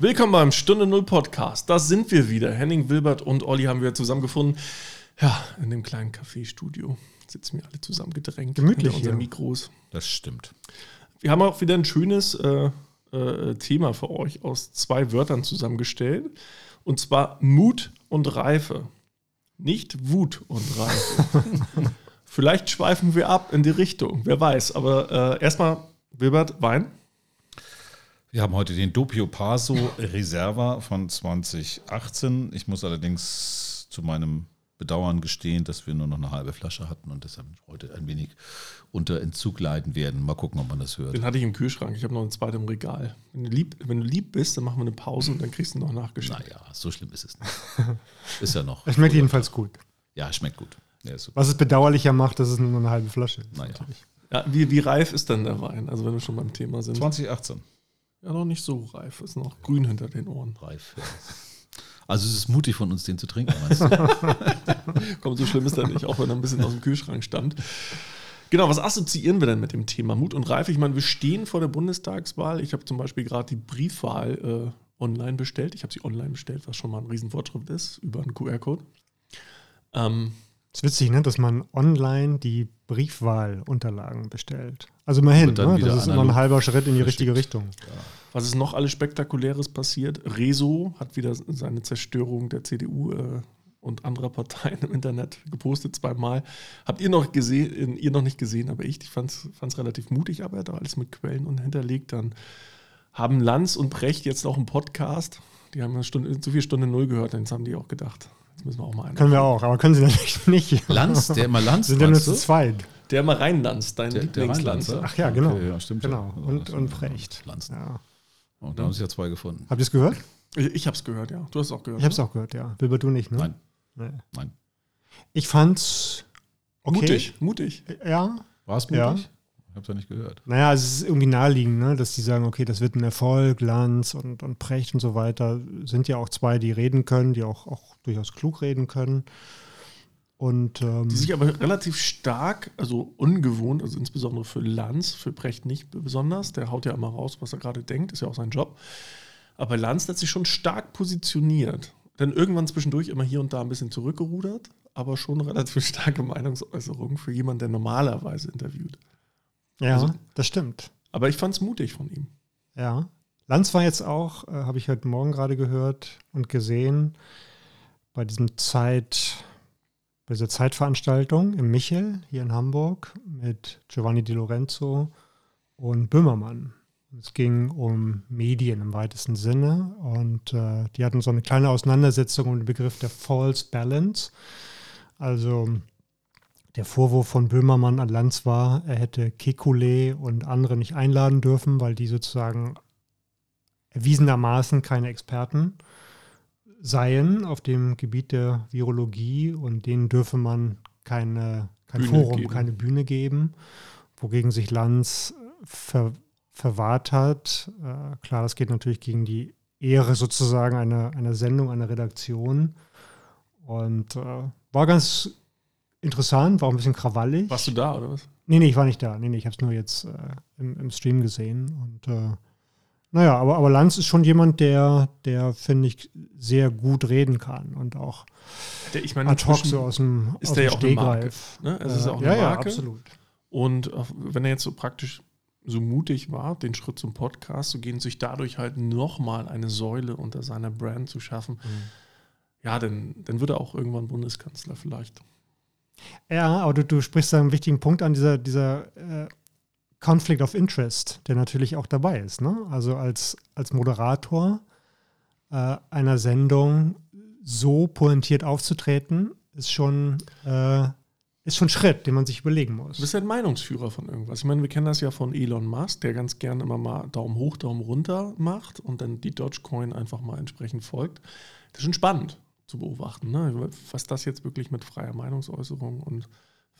Willkommen beim Stunde Null Podcast. Da sind wir wieder. Henning, Wilbert und Olli haben wir zusammengefunden. Ja, in dem kleinen Café-Studio sitzen wir alle zusammen gedrängt. Gemütlich unsere hier. Mikros. Das stimmt. Wir haben auch wieder ein schönes äh, äh, Thema für euch aus zwei Wörtern zusammengestellt. Und zwar Mut und Reife. Nicht Wut und Reife. Vielleicht schweifen wir ab in die Richtung, wer weiß. Aber äh, erstmal, Wilbert, Wein. Wir haben heute den Doppio Paso Reserva von 2018. Ich muss allerdings zu meinem Bedauern gestehen, dass wir nur noch eine halbe Flasche hatten und deshalb heute ein wenig unter Entzug leiden werden. Mal gucken, ob man das hört. Den hatte ich im Kühlschrank. Ich habe noch einen zweiten im Regal. Wenn du, lieb, wenn du lieb bist, dann machen wir eine Pause und dann kriegst du noch nachgeschickt. Naja, so schlimm ist es nicht. Ist ja noch. Es schmeckt jedenfalls gut. Ja, schmeckt gut. Ja, ist super. Was es bedauerlicher macht, dass es nur eine halbe Flasche ist. Naja. natürlich. Ja, wie, wie reif ist denn der Wein? Also wenn wir schon beim Thema sind. 2018. Ja, noch nicht so reif. Ist noch grün hinter den Ohren. Reif. Ja. Also es ist mutig von uns, den zu trinken? Komm, so schlimm ist er nicht, auch wenn er ein bisschen aus dem Kühlschrank stammt. Genau, was assoziieren wir denn mit dem Thema Mut und Reife? Ich meine, wir stehen vor der Bundestagswahl. Ich habe zum Beispiel gerade die Briefwahl äh, online bestellt. Ich habe sie online bestellt, was schon mal ein Riesenfortschritt ist, über einen QR-Code. Ähm, ist witzig, ne, dass man online die Briefwahlunterlagen bestellt. Also immerhin, ne? das ist immer ein halber Schritt in die richtige Richtung. Was ist noch alles Spektakuläres passiert? Rezo hat wieder seine Zerstörung der CDU äh, und anderer Parteien im Internet gepostet zweimal. Habt ihr noch gesehen, ihr noch nicht gesehen, aber ich, ich fand es relativ mutig, aber er hat auch alles mit Quellen und hinterlegt. Dann haben Lanz und Brecht jetzt auch einen Podcast. Die haben eine Stunde, zu viel Stunde Null gehört, jetzt haben die auch gedacht, jetzt müssen wir auch mal einen. Können wir auch, aber können sie natürlich nicht. Lanz, der immer Lanz sind ja nur zu zweit. Der mal reinlanz, dein Der- Lieblingslanz. Rheinlanzer? Ach ja, genau. Okay, ja, stimmt. Genau. Ja. Und, Das- und Brecht. Lanz. Ja. Oh, da haben sich ja zwei gefunden. Habt ihr es gehört? Ich, ich habe es gehört, ja. Du hast es auch gehört. Ich habe es ne? auch gehört, ja. Wilbert, du nicht, ne? Nein, Nee. nein. Ich fand's okay. Mutig, mutig. Ja. War es Ja. Ich habe es ja nicht gehört. Naja, es ist irgendwie naheliegend, ne? dass die sagen, okay, das wird ein Erfolg, Lanz und, und Precht und so weiter. Sind ja auch zwei, die reden können, die auch, auch durchaus klug reden können. Und ähm, Die sich aber relativ stark, also ungewohnt, also insbesondere für Lanz, für Brecht nicht besonders. Der haut ja immer raus, was er gerade denkt, ist ja auch sein Job. Aber Lanz hat sich schon stark positioniert. Dann irgendwann zwischendurch immer hier und da ein bisschen zurückgerudert, aber schon relativ starke Meinungsäußerung für jemanden, der normalerweise interviewt. Ja, also- das stimmt. Aber ich fand es mutig von ihm. Ja. Lanz war jetzt auch, äh, habe ich heute Morgen gerade gehört und gesehen, bei diesem Zeit, bei dieser Zeitveranstaltung im Michel hier in Hamburg mit Giovanni Di Lorenzo und Böhmermann. Es ging um Medien im weitesten Sinne und äh, die hatten so eine kleine Auseinandersetzung um den Begriff der False Balance. Also der Vorwurf von Böhmermann an Lanz war, er hätte Kekulé und andere nicht einladen dürfen, weil die sozusagen erwiesenermaßen keine Experten seien auf dem Gebiet der Virologie und denen dürfe man keine, kein Bühne Forum, geben. keine Bühne geben, wogegen sich Lanz ver, verwahrt hat. Äh, klar, das geht natürlich gegen die Ehre sozusagen einer, einer Sendung, einer Redaktion. Und äh, war ganz interessant, war auch ein bisschen krawallig. Warst du da, oder was? Nee, nee, ich war nicht da. Nee, nee, ich habe es nur jetzt äh, im, im Stream gesehen. Und äh, naja, aber, aber Lanz ist schon jemand, der, der finde ich, sehr gut reden kann und auch Der, ich meine, ad hoc so aus dem, ist aus der ja auch eine Marke. Ne? Es ist Äh, auch ja, eine ja, Marke. absolut. Und wenn er jetzt so praktisch so mutig war, den Schritt zum Podcast zu gehen, sich dadurch halt nochmal eine Säule unter seiner Brand zu schaffen, Mhm. ja, dann, dann wird er auch irgendwann Bundeskanzler vielleicht. Ja, aber du, du sprichst da einen wichtigen Punkt an, dieser, dieser äh, Conflict of Interest, der natürlich auch dabei ist. Ne? Also als, als Moderator äh, einer Sendung so pointiert aufzutreten, ist schon, äh, ist schon ein Schritt, den man sich überlegen Du muss. bist ja ein Meinungsführer von irgendwas. Ich meine, wir kennen das ja von Elon Musk, der ganz gern immer mal Daumen hoch, Daumen runter macht und dann die Dogecoin einfach mal entsprechend folgt. Das ist schon spannend zu beobachten, ne? was das jetzt wirklich mit freier Meinungsäußerung und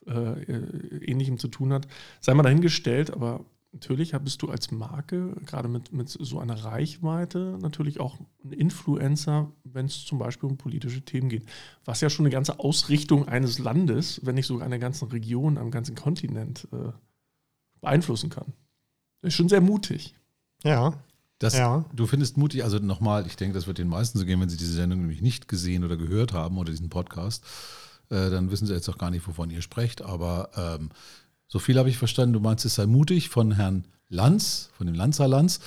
äh, äh, Ähnlichem zu tun hat. Sei mal dahingestellt, aber natürlich bist du als Marke, gerade mit, mit so einer Reichweite, natürlich auch ein Influencer, wenn es zum Beispiel um politische Themen geht. Was ja schon eine ganze Ausrichtung eines Landes, wenn nicht sogar einer ganzen Region, einem ganzen Kontinent äh, beeinflussen kann. Das ist schon sehr mutig. Ja. Das, Ja. Du findest mutig, also nochmal, ich denke, das wird den meisten so gehen, wenn sie diese Sendung nämlich nicht gesehen oder gehört haben oder diesen Podcast, äh, dann wissen sie jetzt auch gar nicht, wovon ihr sprecht. Aber ähm, so viel habe ich verstanden, du meinst, es sei mutig von Herrn Lanz, von dem Lanzer Lanz,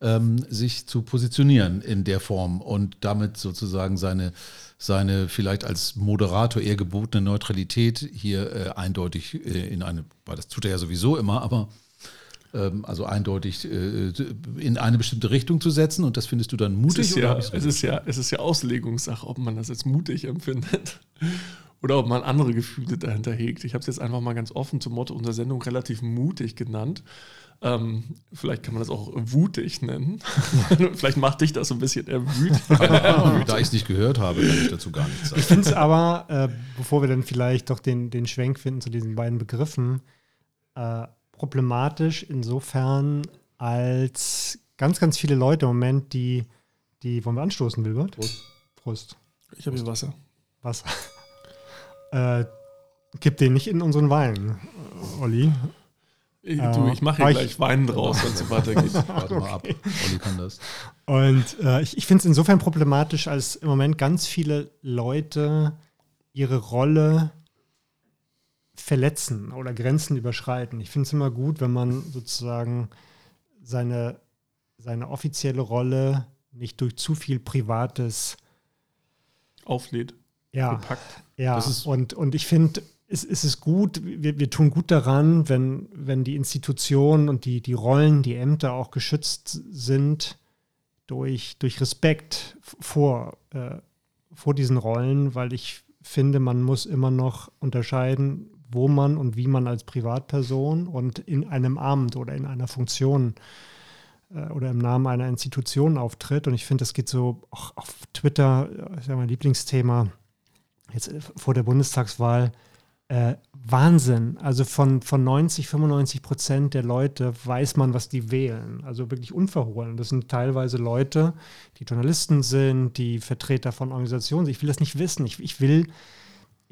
ähm, sich zu positionieren in der Form und damit sozusagen seine, seine vielleicht als Moderator eher gebotene Neutralität hier äh, eindeutig äh, in eine, weil das tut er ja sowieso immer, aber also eindeutig äh, in eine bestimmte Richtung zu setzen und das findest du dann Es mutig ist, oder ja, es, ist ja, es ist ja Auslegungssache, ob man das als mutig empfindet oder ob man andere Gefühle dahinter hegt. Ich habe es jetzt einfach mal ganz offen zum Motto unserer Sendung relativ mutig genannt. Ähm, vielleicht kann man das auch wutig nennen. vielleicht macht dich das so ein bisschen erwüht. da ich es nicht gehört habe, kann ich dazu gar nichts sagen. Ich finde es aber, äh, bevor wir dann vielleicht doch den, den Schwenk finden zu diesen beiden Begriffen, äh, problematisch insofern, als ganz, ganz viele Leute im Moment, die, die wollen wir anstoßen, Wilbert? Prost. Prost. Ich habe hier Wasser. Was? äh, gib den nicht in unseren Wein, Olli. Ich, Äh, du, ich mache hier aber ich- gleich Wein draus, wenn es so weitergeht. Warte mal ab. Olli kann das. Und äh, ich, ich finde es insofern problematisch, als im Moment ganz viele Leute ihre Rolle verletzen oder Grenzen überschreiten. Ich finde es immer gut, wenn man sozusagen seine, seine offizielle Rolle nicht durch zu viel Privates Auflädt, ja, gepackt. ja, und, und ich finde, es, es ist gut, wir, wir tun gut daran, wenn, wenn die Institutionen und die, die Rollen, die Ämter auch geschützt sind durch, durch Respekt vor, äh, vor diesen Rollen, weil ich finde, man muss immer noch unterscheiden, wo man und wie man als Privatperson und in einem Amt oder in einer Funktion äh, oder im Namen einer Institution auftritt. Und ich finde, das geht so auch auf Twitter, ist ja mein Lieblingsthema, jetzt äh, vor der Bundestagswahl, äh, Wahnsinn. Also von, von 90, 95 Prozent der Leute weiß man, was die wählen. Also wirklich unverhohlen. Das sind teilweise Leute, die Journalisten sind, die Vertreter von Organisationen. sind. Ich will das nicht wissen. Ich, ich will,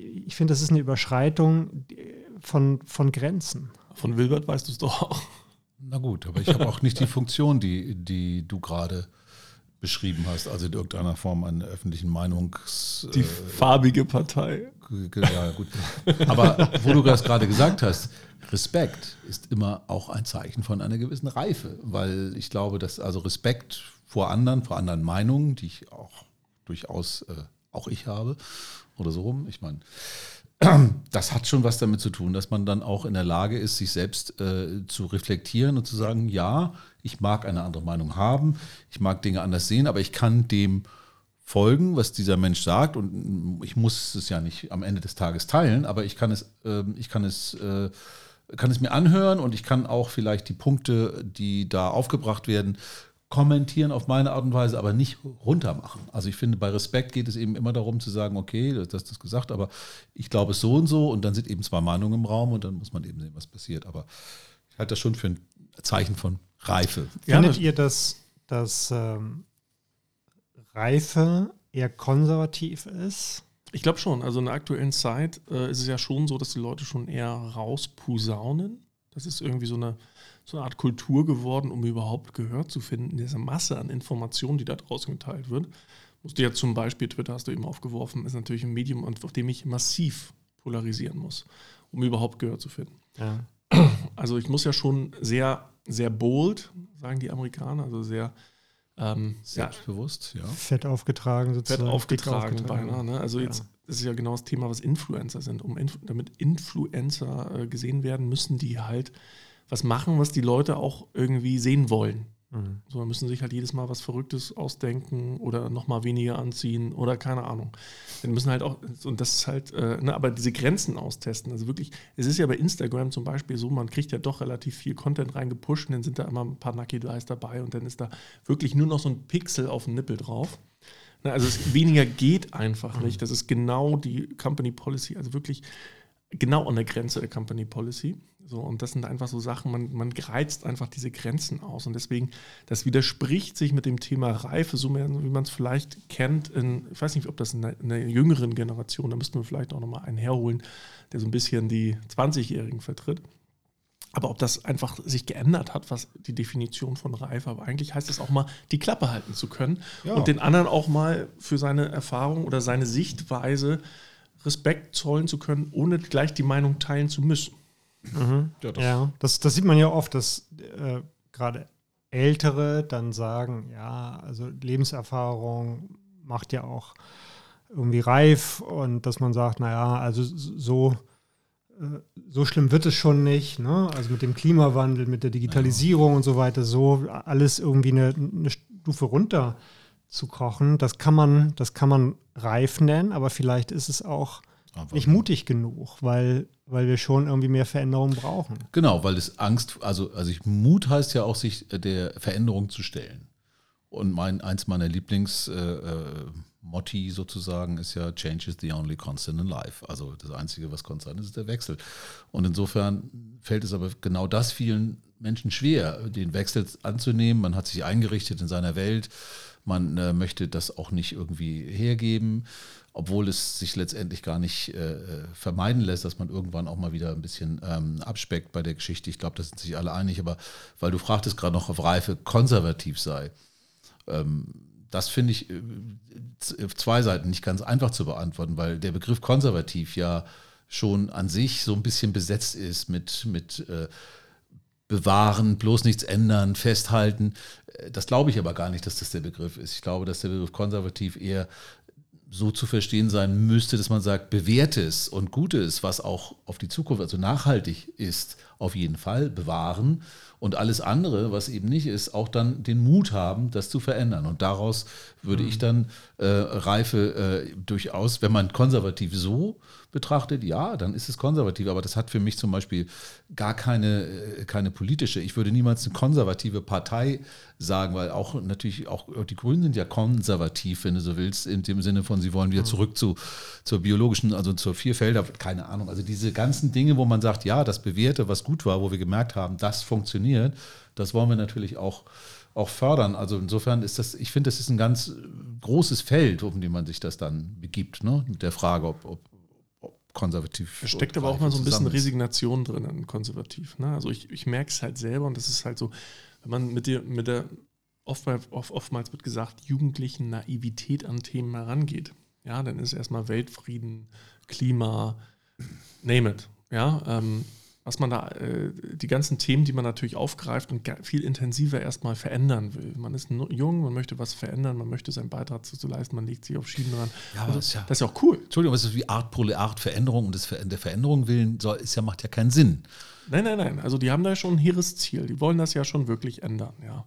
ich finde, das ist eine Überschreitung von, von Grenzen. Von Wilbert weißt du es doch auch. Na gut, aber ich habe auch nicht die Funktion, die, die du gerade beschrieben hast, also in irgendeiner Form einen öffentlichen Meinungs... Die äh, farbige Partei. Ja, gut. Aber wo du das gerade gesagt hast, Respekt ist immer auch ein Zeichen von einer gewissen Reife, weil ich glaube, dass also Respekt vor anderen, vor anderen Meinungen, die ich auch durchaus äh, auch ich habe oder so rum. Ich meine, das hat schon was damit zu tun, dass man dann auch in der Lage ist, sich selbst äh, zu reflektieren und zu sagen, ja, ich mag eine andere Meinung haben, ich mag Dinge anders sehen, aber ich kann dem folgen, was dieser Mensch sagt und ich muss es ja nicht am Ende des Tages teilen, aber ich kann es, ähm, ich kann es, äh, kann es mir anhören und ich kann auch vielleicht die Punkte, die da aufgebracht werden, kommentieren auf meine Art und Weise, aber nicht runtermachen. Also ich finde, bei Respekt geht es eben immer darum zu sagen, okay, das das ist gesagt, aber ich glaube es so und so und dann sind eben zwei Meinungen im Raum und dann muss man eben sehen, was passiert. Aber ich halte das schon für ein Zeichen von Reife. Ja, Findet das- ihr, dass, dass ähm, Reife eher konservativ ist? Ich glaube schon. Also in der aktuellen Zeit äh, ist es ja schon so, dass die Leute schon eher rausposaunen. Das ist irgendwie so eine, so eine Art Kultur geworden, um überhaupt Gehör zu finden. Diese Masse an Informationen, die da draußen geteilt wird. Musst du ja zum Beispiel, Twitter hast du eben aufgeworfen, ist natürlich ein Medium, auf dem ich massiv polarisieren muss, um überhaupt Gehör zu finden. Ja. Also ich muss ja schon sehr, sehr bold, sagen die Amerikaner, also sehr ähm, Selbstbewusst, ja. Fett aufgetragen Fett sozusagen. aufgetragen, dick beinahe. Ne? Also Ja. jetzt das ist ja genau das Thema, was Influencer sind. Um damit Influencer äh, gesehen werden, müssen die halt was machen, was die Leute auch irgendwie sehen wollen. Mhm. So, müssen sich halt jedes Mal was Verrücktes ausdenken oder nochmal weniger anziehen oder keine Ahnung. Dann müssen halt auch, und das ist halt, äh, ne, aber diese Grenzen austesten. Also wirklich, es ist ja bei Instagram zum Beispiel so, man kriegt ja doch relativ viel Content reingepusht und dann sind da immer ein paar Nucky Guys dabei und dann ist da wirklich nur noch so ein Pixel auf dem Nippel drauf. Ne, also es, weniger geht einfach nicht. Das ist genau die Company Policy, also wirklich genau an der Grenze der Company Policy. So, und das sind einfach so Sachen, man, man greizt einfach diese Grenzen aus. Und deswegen, das widerspricht sich mit dem Thema Reife, so mehr, wie man es vielleicht kennt, in, ich weiß nicht, ob das in einer, in einer jüngeren Generation, da müssten wir vielleicht auch nochmal einen herholen, der so ein bisschen die 20-Jährigen vertritt. Aber ob das einfach sich geändert hat, was die Definition von Reife, aber eigentlich heißt es auch mal, die Klappe halten zu können Ja. und den anderen auch mal für seine Erfahrung oder seine Sichtweise Respekt zollen zu können, ohne gleich die Meinung teilen zu müssen. Ja, das- Ja, das, das sieht man ja oft, dass äh, gerade Ältere dann sagen, ja, also Lebenserfahrung macht ja auch irgendwie reif und dass man sagt, naja, also so, so schlimm wird es schon nicht, ne? Also mit dem Klimawandel, mit der Digitalisierung und so weiter, so alles irgendwie eine, eine Stufe runter zu kochen, das kann man, das kann man reif nennen, aber vielleicht ist es auch Einfach- nicht mutig genug, weil, weil wir schon irgendwie mehr Veränderungen brauchen. Genau, weil es Angst, also, also ich, Mut heißt ja auch, sich äh, der Veränderung zu stellen. Und mein, eins meiner Lieblingsmotti äh, Motti sozusagen ist ja Change is the only constant in life. Also das Einzige, was konstant ist, ist der Wechsel. Und insofern fällt es aber genau das vielen Menschen schwer, den Wechsel anzunehmen. Man hat sich eingerichtet in seiner Welt. Man äh, möchte das auch nicht irgendwie hergeben, obwohl es sich letztendlich gar nicht äh, vermeiden lässt, dass man irgendwann auch mal wieder ein bisschen ähm, abspeckt bei der Geschichte. Ich glaube, da sind sich alle einig, aber weil du fragtest gerade noch, ob Reife konservativ sei. Ähm, das finde ich äh, z- zwei Seiten nicht ganz einfach zu beantworten, weil der Begriff konservativ ja schon an sich so ein bisschen besetzt ist mit, mit äh, bewahren, bloß nichts ändern, festhalten. Äh, Das glaube ich aber gar nicht, dass das der Begriff ist. Ich glaube, dass der Begriff konservativ eher so zu verstehen sein müsste, dass man sagt, bewährtes und Gutes, was auch auf die Zukunft, also nachhaltig ist, auf jeden Fall bewahren und alles andere, was eben nicht ist, auch dann den Mut haben, das zu verändern. Und daraus würde ich dann äh, Reife äh, durchaus, wenn man konservativ so betrachtet, ja, dann ist es konservativ, aber das hat für mich zum Beispiel gar keine, äh, keine politische, ich würde niemals eine konservative Partei sagen, weil auch natürlich auch die Grünen sind ja konservativ, wenn du so willst, in dem Sinne von, sie wollen wieder zurück zu, zur biologischen, also zur Vierfelder, keine Ahnung, also diese ganzen Dinge, wo man sagt, ja, das Bewährte, was gut war, wo wir gemerkt haben, das funktioniert, das wollen wir natürlich auch auch fördern. Also insofern ist das, ich finde, das ist ein ganz großes Feld, um dem man sich das dann begibt, ne? Mit der Frage, ob, ob, konservativ. Da steckt aber auch mal so ein bisschen. Resignation drin in konservativ. Ne? Also ich, ich merke es halt selber und das ist halt so, wenn man mit der, mit der oftmals, oft, oftmals wird gesagt, jugendlichen Naivität an Themen herangeht. Ja, dann ist erstmal Weltfrieden, Klima, name it. Ja, ähm, was man da, äh, die ganzen Themen, die man natürlich aufgreift und viel intensiver erstmal verändern will. Man ist jung, man möchte was verändern, man möchte seinen Beitrag dazu leisten, man legt sich auf Schienen dran. Ja, Also, das ist ja- das ist ja auch cool. Entschuldigung, aber es ist wie Art pro Art Veränderung und das der Veränderung willen soll, ist ja, macht ja keinen Sinn. Nein, nein, nein. Also die haben da schon ein hehres Ziel. Die wollen das ja schon wirklich ändern, ja.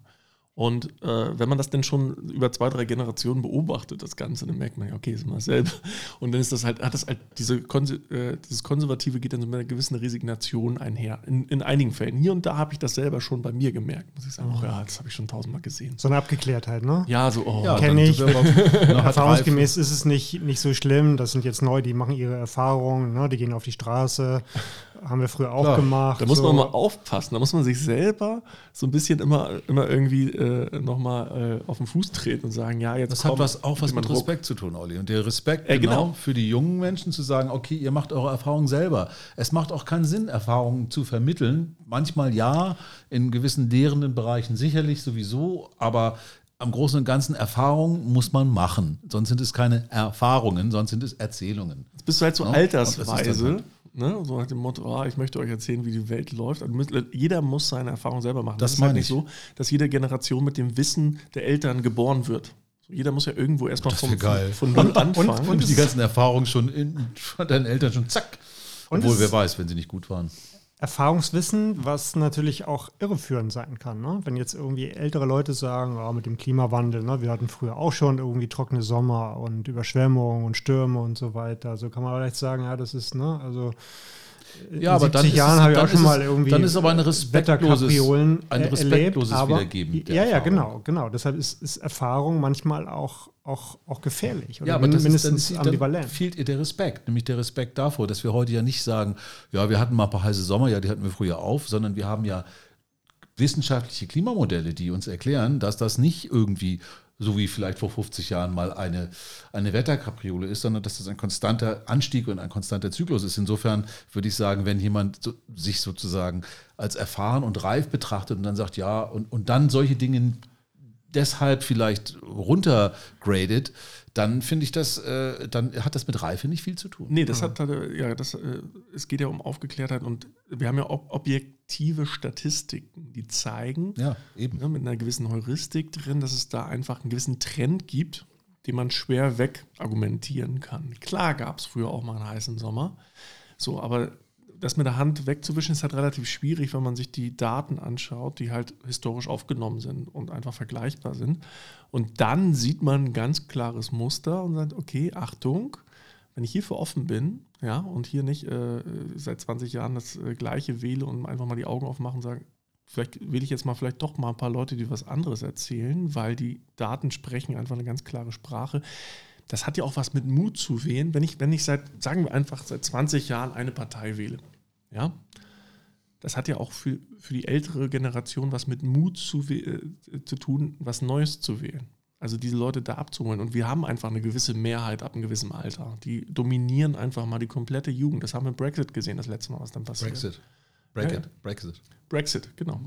Und äh, wenn man das denn schon über zwei, drei Generationen beobachtet, das Ganze, dann merkt man ja, okay, ist immer dasselbe. Und dann ist das halt, hat das halt, diese Konse äh, dieses Konservative geht dann so mit einer gewissen Resignation einher. In, in einigen Fällen. Hier und da habe ich das selber schon bei mir gemerkt, muss ich sagen. Ach ja, das habe ich schon tausendmal gesehen. So eine Abgeklärtheit, ne? Ja, so, oh. Ja, Kenn dann ich. Erfahrungsgemäß ist es nicht, nicht so schlimm. Das sind jetzt neu, die machen ihre Erfahrungen, ne? die gehen auf die Straße. Haben wir früher auch Klar. gemacht. Da muss so. man mal aufpassen. Da muss man sich selber so ein bisschen immer, immer irgendwie äh, nochmal äh, auf den Fuß treten und sagen, ja, jetzt Das hat komm, was, auch was mit Druck. Respekt zu tun, Olli. Und der Respekt Ja, genau, genau. für die jungen Menschen zu sagen, okay, ihr macht eure Erfahrungen selber. Es macht auch keinen Sinn, Erfahrungen zu vermitteln. Manchmal ja, in gewissen lehrenden Bereichen sicherlich sowieso, aber am Großen und Ganzen Erfahrungen muss man machen. Sonst sind es keine Erfahrungen, sonst sind es Erzählungen. Jetzt bist du halt so Ja, ist altersweise, halt- ne? so nach dem Motto, ah, ich möchte euch erzählen, wie die Welt läuft. Also jeder muss seine Erfahrung selber machen. Das ist halt meine nicht ich. so, dass jede Generation mit dem Wissen der Eltern geboren wird. Jeder muss ja irgendwo erstmal Das von, wär geil. von null anfangen. Und die ganzen Erfahrungen schon in, von deinen Eltern schon zack. Und Obwohl, wer weiß, wenn sie nicht gut waren. Erfahrungswissen, was natürlich auch irreführend sein kann. Ne? Wenn jetzt irgendwie ältere Leute sagen, ja, mit dem Klimawandel, ne, wir hatten früher auch schon irgendwie trockene Sommer und Überschwemmungen und Stürme und so weiter. So kann man vielleicht sagen, ja, das ist, ne, also ja, aber dann Jahren habe ich auch schon mal irgendwie. Dann ist aber eine respektloses, ein respektloses erlebt, Wiedergeben. Ja, ja, genau, genau. Deshalb ist, ist Erfahrung manchmal auch, auch, auch gefährlich. Oder ja, aber mindestens ist, dann, ambivalent. Dann fehlt ihr der Respekt, nämlich der Respekt davor, dass wir heute ja nicht sagen, ja, wir hatten mal ein paar heiße Sommer, ja, die hatten wir früher auf, sondern wir haben ja wissenschaftliche Klimamodelle, die uns erklären, dass das nicht irgendwie so wie vielleicht vor 50 Jahren mal eine, eine Wetterkapriole ist, sondern dass das ein konstanter Anstieg und ein konstanter Zyklus ist. Insofern würde ich sagen, wenn jemand so, sich sozusagen als erfahren und reif betrachtet und dann sagt, ja, und, und dann solche Dinge deshalb vielleicht runtergradet, dann finde ich das, äh, dann hat das mit Reife nicht viel zu tun. Nee, das hat, ja, das, äh, es geht ja um Aufgeklärtheit und wir haben ja ob, objektive Statistiken, die zeigen, ja, eben. Ja, mit einer gewissen Heuristik drin, dass es da einfach einen gewissen Trend gibt, den man schwer wegargumentieren kann. Klar gab es früher auch mal einen heißen Sommer, so, aber das mit der Hand wegzuwischen ist halt relativ schwierig, wenn man sich die Daten anschaut, die halt historisch aufgenommen sind und einfach vergleichbar sind. Und dann sieht man ein ganz klares Muster und sagt, okay, Achtung, wenn ich hierfür offen bin, ja, und hier nicht äh, seit 20 Jahren das äh, Gleiche wähle und einfach mal die Augen aufmachen und sagen, vielleicht wähle ich jetzt mal vielleicht doch mal ein paar Leute, die was anderes erzählen, weil die Daten sprechen einfach eine ganz klare Sprache das hat ja auch was mit Mut zu wählen, wenn ich, wenn ich seit, sagen wir einfach, seit 20 Jahren eine Partei wähle. Ja? Das hat ja auch für, für die ältere Generation was mit Mut zu, äh, zu tun, was Neues zu wählen. Also diese Leute da abzuholen. Und wir haben einfach eine gewisse Mehrheit ab einem gewissen Alter. Die dominieren einfach mal die komplette Jugend. Das haben wir im Brexit gesehen, das letzte Mal, was dann passiert. Brexit. Brexit. Ja, Brexit. Brexit, genau.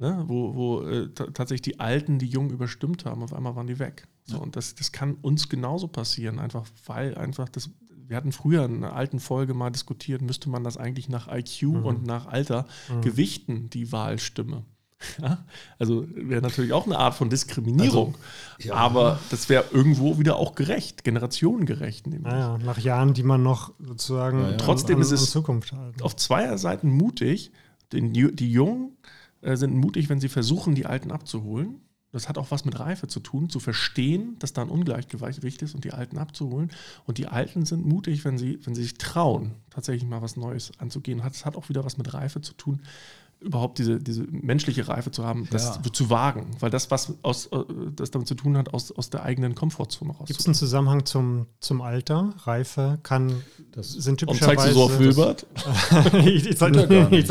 Ne, wo wo äh, tatsächlich die Alten die Jungen überstimmt haben, auf einmal waren die weg. So, ja. Und das, das kann uns genauso passieren, einfach weil einfach das wir hatten früher in einer alten Folge mal diskutiert, müsste man das eigentlich nach IQ mhm. und nach Alter mhm. gewichten, die Wahlstimme. Ja, also wäre natürlich auch eine Art von Diskriminierung. Also, ja. Aber das wäre irgendwo wieder auch gerecht, generationengerecht. Naja, nach Jahren, die man noch sozusagen ja, trotzdem an, an, ist es Zukunft hat. auf zweier Seiten mutig. Den, die Jungen äh, sind mutig, wenn sie versuchen, die Alten abzuholen. Das hat auch was mit Reife zu tun, zu verstehen, dass da ein Ungleichgewicht ist und die Alten abzuholen. Und die Alten sind mutig, wenn sie, wenn sie sich trauen, tatsächlich mal was Neues anzugehen. Das hat auch wieder was mit Reife zu tun, überhaupt diese, diese menschliche Reife zu haben, das ja. zu wagen. Weil das, was aus, äh, das damit zu tun hat, aus, aus der eigenen Komfortzone raus. Gibt es einen Zusammenhang zum, zum Alter? Reife kann, das sind typischerweise... Und zeigst du so auf Wilbert? ich, ich, ich, ich,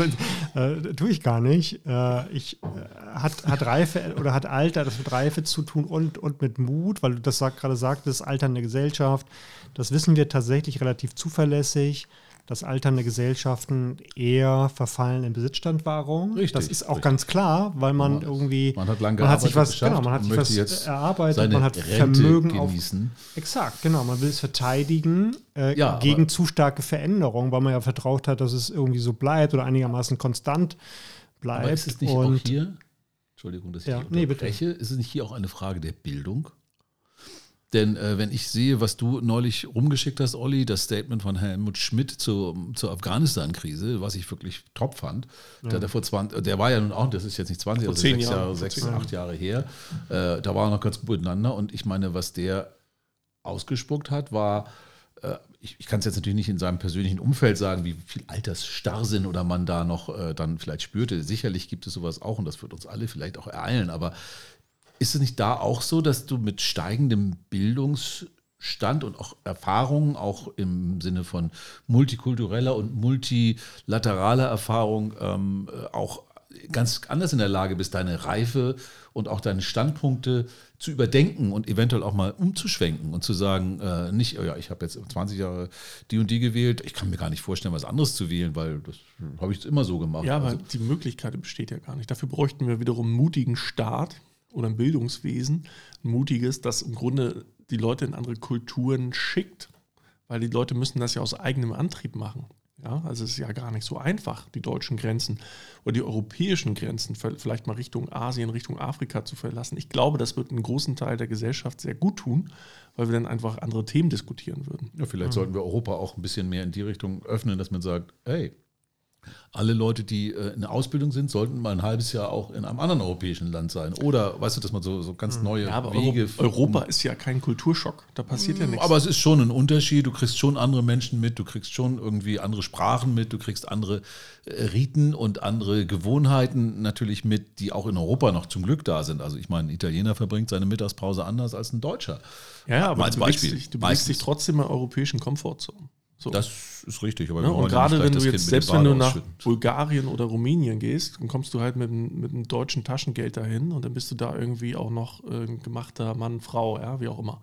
äh, tue ich gar nicht. Äh, ich, äh, hat, hat Reife oder hat Alter das mit Reife zu tun und, und mit Mut, weil du das gerade sagtest, Alter in der Gesellschaft, das wissen wir tatsächlich relativ zuverlässig dass alternde Gesellschaften eher verfallen in Besitzstandwahrung. Richtig, das ist auch richtig. ganz klar, weil man irgendwie man hat lange man hat sich was genau, man hat sich was erarbeitet, man hat Rente Vermögen genießen. auf exakt, genau, man will es verteidigen äh, ja, gegen zu starke Veränderungen, weil man ja vertraut hat, dass es irgendwie so bleibt oder einigermaßen konstant bleibt. Aber ist es nicht Und, auch hier Entschuldigung, dass ich ja, nee, unterbreche. Ist es nicht hier auch eine Frage der Bildung? Denn äh, wenn ich sehe, was du neulich rumgeschickt hast, Olli, das Statement von Helmut Schmidt zu, zur Afghanistan-Krise, was ich wirklich top fand, ja. der, der, vor 20, der war ja nun auch, das ist jetzt nicht 20, vor also sechs Jahre, Jahre sechs, acht Jahre her, äh, da war er noch ganz gut miteinander und ich meine, was der ausgespuckt hat, war, äh, ich, ich kann es jetzt natürlich nicht in seinem persönlichen Umfeld sagen, wie viel Altersstarrsinn oder man da noch äh, dann vielleicht spürte. Sicherlich gibt es sowas auch und das wird uns alle vielleicht auch ereilen, aber ist es nicht da auch so, dass du mit steigendem Bildungsstand und auch Erfahrungen, auch im Sinne von multikultureller und multilateraler Erfahrung, ähm, auch ganz anders in der Lage bist, deine Reife und auch deine Standpunkte zu überdenken und eventuell auch mal umzuschwenken und zu sagen, äh, nicht, oh ja, ich habe jetzt 20 Jahre die und die gewählt, ich kann mir gar nicht vorstellen, was anderes zu wählen, weil das habe ich immer so gemacht. Ja, aber also, die Möglichkeit besteht ja gar nicht. Dafür bräuchten wir wiederum mutigen Staat, oder ein Bildungswesen, ein mutiges, das im Grunde die Leute in andere Kulturen schickt, weil die Leute müssen das ja aus eigenem Antrieb machen. Ja, also es ist ja gar nicht so einfach, die deutschen Grenzen oder die europäischen Grenzen vielleicht mal Richtung Asien, Richtung Afrika zu verlassen. Ich glaube, das wird einen großen Teil der Gesellschaft sehr gut tun, weil wir dann einfach andere Themen diskutieren würden. Ja, vielleicht mhm. sollten wir Europa auch ein bisschen mehr in die Richtung öffnen, dass man sagt, hey, alle Leute, die äh, in der Ausbildung sind, sollten mal ein halbes Jahr auch in einem anderen europäischen Land sein. Oder, weißt du, dass man so, so ganz neue Ja, aber Wege. Euro Europa ist ja kein Kulturschock. Da passiert ja nichts. Aber es ist schon ein Unterschied. Du kriegst schon andere Menschen mit, du kriegst schon irgendwie andere Sprachen mit, du kriegst andere äh, Riten und andere Gewohnheiten natürlich mit, die auch in Europa noch zum Glück da sind. Also ich meine, ein Italiener verbringt seine Mittagspause anders als ein Deutscher. ja, aber als du bewegst Beispiel. dich, du bewegst dich trotzdem in der europäischen Komfortzone. So. Das ist richtig. Aber Ne? wir Und ja gerade wenn du jetzt, Kind selbst wenn du nach. Bulgarien oder Rumänien gehst, dann kommst du halt mit, einem- mit einem deutschen Taschengeld dahin und dann bist du da irgendwie auch noch äh, ein gemachter Mann, Frau, ja, wie auch immer.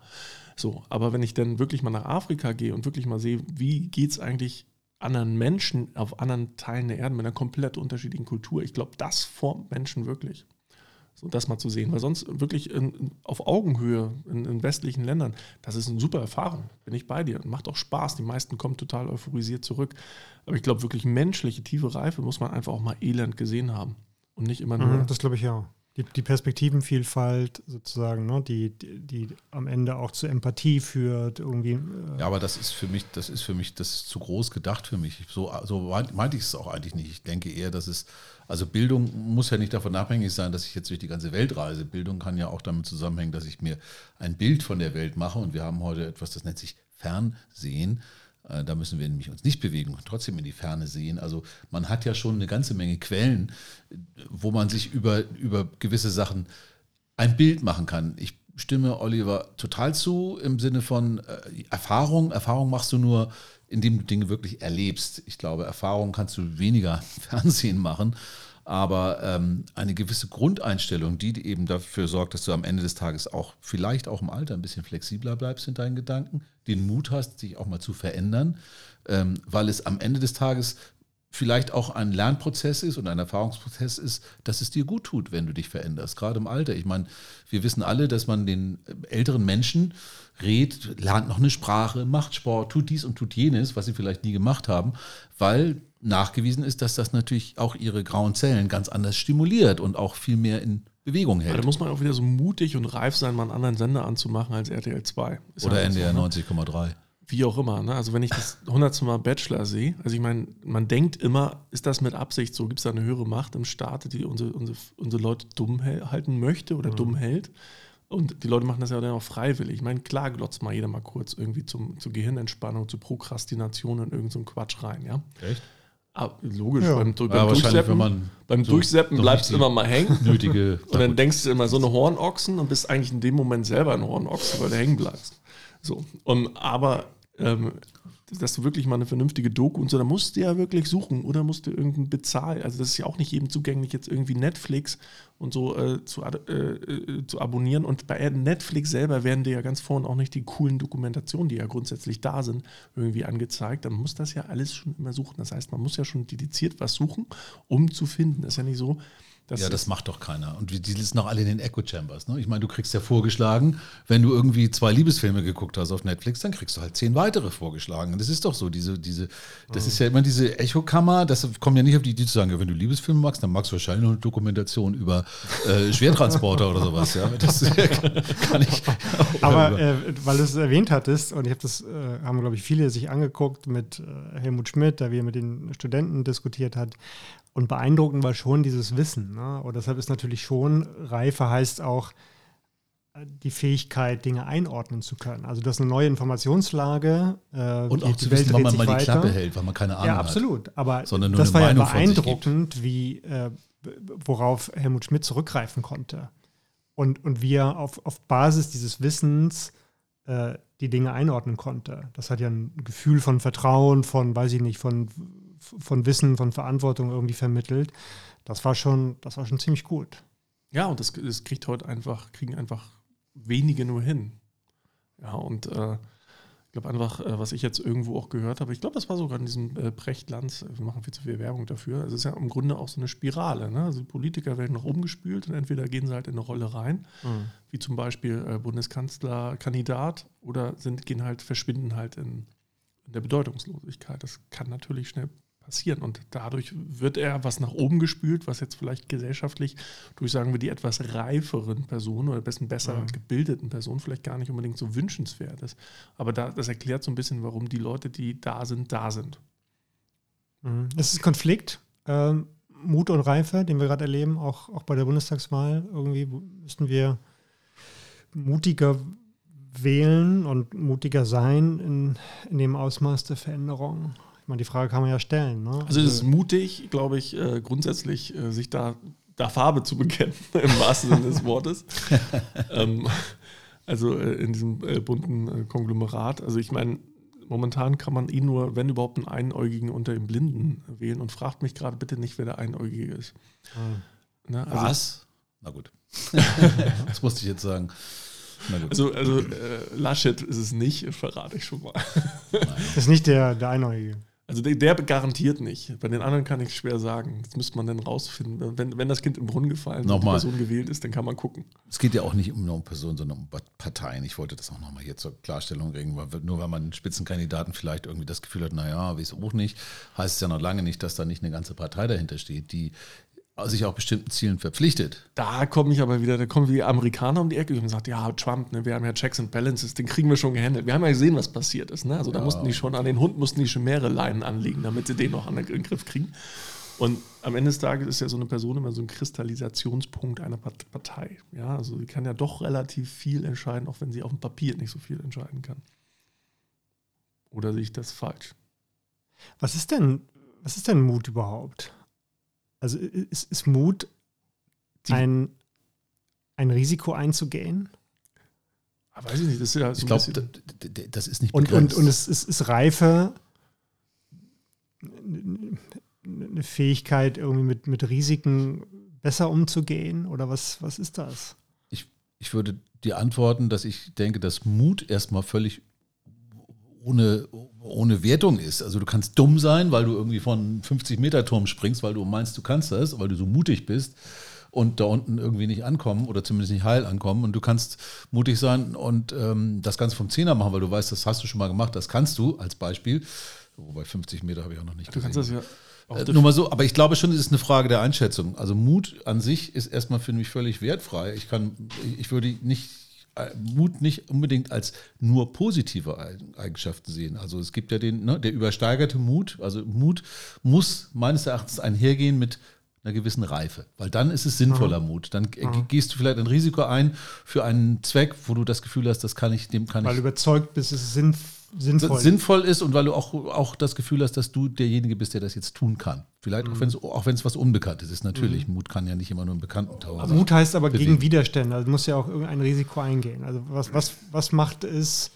So, aber wenn ich dann wirklich mal nach Afrika gehe und wirklich mal sehe, wie geht es eigentlich anderen Menschen auf anderen Teilen der Erde mit einer komplett unterschiedlichen Kultur, ich glaube, das formt Menschen wirklich. So, das mal zu sehen, weil sonst wirklich in, auf Augenhöhe in, in westlichen Ländern, das ist eine super Erfahrung, bin ich bei dir. Macht auch Spaß, die meisten kommen total euphorisiert zurück. Aber ich glaube, wirklich menschliche, tiefe Reife muss man einfach auch mal elend gesehen haben. Und nicht immer nur. Mhm, das glaube ich auch. Die, die Perspektivenvielfalt sozusagen, ne, die, die, die am Ende auch zur Empathie führt, irgendwie. Äh, Ja, aber das ist für mich, das ist für mich, das ist zu groß gedacht für mich. So, so meinte ich es auch eigentlich nicht. Ich denke eher, dass es, also Bildung muss ja nicht davon abhängig sein, dass ich jetzt durch die ganze Welt reise. Bildung kann ja auch damit zusammenhängen, dass ich mir ein Bild von der Welt mache. Und wir haben heute etwas, das nennt sich Fernsehen. Äh, Da müssen wir nämlich uns nicht bewegen und trotzdem in die Ferne sehen. Also man hat ja schon eine ganze Menge Quellen, wo man sich über, über gewisse Sachen ein Bild machen kann. Ich stimme Oliver total zu im Sinne von äh, Erfahrung. Erfahrung machst du nur, indem du Dinge wirklich erlebst. Ich glaube, Erfahrung kannst du weniger Fernsehen machen. Aber ähm, eine gewisse Grundeinstellung, die eben dafür sorgt, dass du am Ende des Tages auch vielleicht auch im Alter ein bisschen flexibler bleibst in deinen Gedanken, den Mut hast, dich auch mal zu verändern, ähm, weil es am Ende des Tages vielleicht auch ein Lernprozess ist und ein Erfahrungsprozess ist, dass es dir gut tut, wenn du dich veränderst, gerade im Alter. Ich meine, wir wissen alle, dass man den älteren Menschen redet, lernt noch eine Sprache, macht Sport, tut dies und tut jenes, was sie vielleicht nie gemacht haben, weil nachgewiesen ist, dass das natürlich auch ihre grauen Zellen ganz anders stimuliert und auch viel mehr in Bewegung Aber da hält. muss man auch wieder so mutig und reif sein, mal einen anderen Sender anzumachen als RTL 2. Ist Oder halt NDR ne? 90,3. Wie auch immer. Ne? Also wenn ich das hundertste Mal Bachelor sehe, also ich meine, man denkt immer, ist das mit Absicht so? Gibt es da eine höhere Macht im Staat, die unsere, unsere, unsere Leute dumm halten möchte oder dumm hält? Und die Leute machen das ja dann auch freiwillig. Ich meine, klar glotzt mal jeder mal kurz irgendwie zum, zur Gehirnentspannung, zur Prokrastination in irgendeinen so Quatsch rein, ja. Echt? Aber logisch, Ja. beim, beim, Ja, wahrscheinlich, Durchseppen, beim so- Durchseppen bleibst du immer mal hängen. Nötige. Und dann denkst du immer so eine Hornochsen und bist eigentlich in dem Moment selber ein Hornochsen, weil du hängen bleibst. So. Und, aber ähm, dass du wirklich mal eine vernünftige Doku und so, da musst du ja wirklich suchen oder musst du irgendeinen bezahlen. Also das ist ja auch nicht jedem zugänglich, jetzt irgendwie Netflix und so äh, zu, äh, äh, zu abonnieren. Und bei Netflix selber werden dir ja ganz vorne auch nicht die coolen Dokumentationen, die ja grundsätzlich da sind, irgendwie angezeigt. Dann muss das ja alles schon immer suchen. Das heißt, man muss ja schon dediziert was suchen, um zu finden. Das ist ja nicht so, dass Ja, das macht doch keiner. Und die sitzen auch alle in den Echo Chambers. Ne? Ich meine, du kriegst ja vorgeschlagen, wenn du irgendwie zwei Liebesfilme geguckt hast auf Netflix, dann kriegst du halt zehn weitere vorgeschlagen. Und das ist doch so, diese, diese, das ist ja immer diese Echokammer, das kommt ja nicht auf die Idee zu sagen, ja, wenn du Liebesfilme magst, dann magst du wahrscheinlich noch eine Dokumentation über äh, Schwertransporter oder sowas. Ja? Das kann ich. Aber äh, weil du es erwähnt hattest, und ich habe das, äh, haben glaube ich viele sich angeguckt mit äh, Helmut Schmidt, da wie er mit den Studenten diskutiert hat. Und beeindruckend war schon dieses Wissen. Ne? Und deshalb ist natürlich schon, Reife heißt auch äh, die Fähigkeit, Dinge einordnen zu können. Also das ist eine neue Informationslage. Äh, und die- auch die zu Welt wissen, wann man mal die weiter. Klappe hält, weil man keine Ahnung Ja, hat. absolut. Aber Sondern nur das war ja Meinung gibt. beeindruckend, wie, äh, worauf Helmut Schmidt zurückgreifen konnte. Und, und wie er auf, auf Basis dieses Wissens äh, die Dinge einordnen konnte. Das hat ja ein Gefühl von Vertrauen, von, weiß ich nicht, von, von Wissen, von Verantwortung irgendwie vermittelt. Das war schon, das war schon ziemlich gut. Ja, und das, das kriegt heute einfach, kriegen einfach wenige nur hin. Ja, und äh, ich glaube einfach, äh, was ich jetzt irgendwo auch gehört habe, ich glaube, das war sogar in diesem äh, Prechtlands, wir machen viel zu viel Werbung dafür. Es ist ja im Grunde auch so eine Spirale. Ne? Also Politiker werden nach oben gespült und entweder gehen sie halt in eine Rolle rein, wie zum Beispiel äh, Bundeskanzlerkandidat, oder sind, gehen halt, verschwinden halt in, in der Bedeutungslosigkeit. Das kann natürlich schnell passieren. Und dadurch wird er was nach oben gespült, was jetzt vielleicht gesellschaftlich durch, sagen wir, die etwas reiferen Personen oder besten besser Mhm. gebildeten Personen vielleicht gar nicht unbedingt so wünschenswert ist. Aber da, das erklärt so ein bisschen, warum die Leute, die da sind, da sind. Mhm. Es ist Konflikt, ähm, Mut und Reife, den wir gerade erleben, auch, auch bei der Bundestagswahl. Irgendwie müssten wir mutiger wählen und mutiger sein in, in dem Ausmaß der Veränderung. Ich meine, die Frage kann man ja stellen. Ne? Also es ist mutig, glaube ich, äh, grundsätzlich äh, sich da, da Farbe zu bekennen, im wahrsten Sinne des Wortes. ähm, also äh, in diesem äh, bunten äh, Konglomerat. Also ich meine, momentan kann man eh nur, wenn überhaupt, einen Einäugigen unter den Blinden wählen und fragt mich gerade bitte nicht, wer der Einäugige ist. Ah. Ne? Also, Was? Na gut. das musste ich jetzt sagen. Also, also äh, Laschet ist es nicht, verrate ich schon mal. Das ist nicht der, der Einäugige. Also der, der, garantiert nicht. Bei den anderen kann ich schwer sagen. Das müsste man dann rausfinden. Wenn, wenn das Kind im Brunnen gefallen und die Person gewählt ist, dann kann man gucken. Es geht ja auch nicht um eine Person, sondern um Parteien. Ich wollte das auch nochmal hier zur Klarstellung bringen, weil nur weil man einen Spitzenkandidaten vielleicht irgendwie das Gefühl hat, naja, weiß auch nicht, heißt es ja noch lange nicht, dass da nicht eine ganze Partei dahinter steht, die sich auch bestimmten Zielen verpflichtet. Da komme ich aber wieder, da kommen die Amerikaner um die Ecke und sagen, ja, Trump, ne, wir haben ja Checks and Balances, den kriegen wir schon gehandelt. Wir haben ja gesehen, was passiert ist. Ne? Also ja. da mussten die schon an den Hund mussten die schon mehrere Leinen anlegen, damit sie den noch an den Griff kriegen. Und am Ende des Tages ist ja so eine Person immer so ein Kristallisationspunkt einer Partei. Ja, also sie kann ja doch relativ viel entscheiden, auch wenn sie auf dem Papier nicht so viel entscheiden kann. Oder sehe ich das falsch? Was ist denn, was ist denn Mut überhaupt? Also ist, ist Mut ein, ein Risiko einzugehen? Ah, weiß ich nicht, das ist ja so Ich glaube, das ist nicht und, und, und es ist, ist Reife eine Fähigkeit, irgendwie mit, mit Risiken besser umzugehen? Oder was, was ist das? Ich, ich würde dir antworten, dass ich denke, dass Mut erstmal völlig ohne, ohne Wertung ist. Also du kannst dumm sein, weil du irgendwie von 50 Meter Turm springst, weil du meinst, du kannst das, weil du so mutig bist und da unten irgendwie nicht ankommen oder zumindest nicht heil ankommen. Und du kannst mutig sein und ähm, das Ganze vom Zehner machen, weil du weißt, das hast du schon mal gemacht, das kannst du als Beispiel. Wobei 50 Meter habe ich auch noch nicht Du gesehen. kannst das ja. Äh, nur mal so, aber ich glaube schon, es ist eine Frage der Einschätzung. Also Mut an sich ist erstmal für mich völlig wertfrei. Ich kann, ich würde nicht Mut nicht unbedingt als nur positive Eigenschaften sehen. Also es gibt ja den, ne, der übersteigerte Mut. Also Mut muss meines Erachtens einhergehen mit einer gewissen Reife, weil dann ist es sinnvoller mhm. Mut. Dann mhm. gehst du vielleicht ein Risiko ein für einen Zweck, wo du das Gefühl hast, das kann ich, dem kann weil ich. Weil überzeugt bist, es ist sinnvoll sinnvoll. sinnvoll ist und weil du auch, auch das Gefühl hast, dass du derjenige bist, der das jetzt tun kann. Vielleicht mhm. auch wenn es was Unbekanntes ist. Natürlich, mhm. Mut kann ja nicht immer nur einen Bekannten tauchen. Mut heißt aber bewegen. gegen Widerstände. Also muss ja auch irgendein Risiko eingehen. Also was, was, was macht es,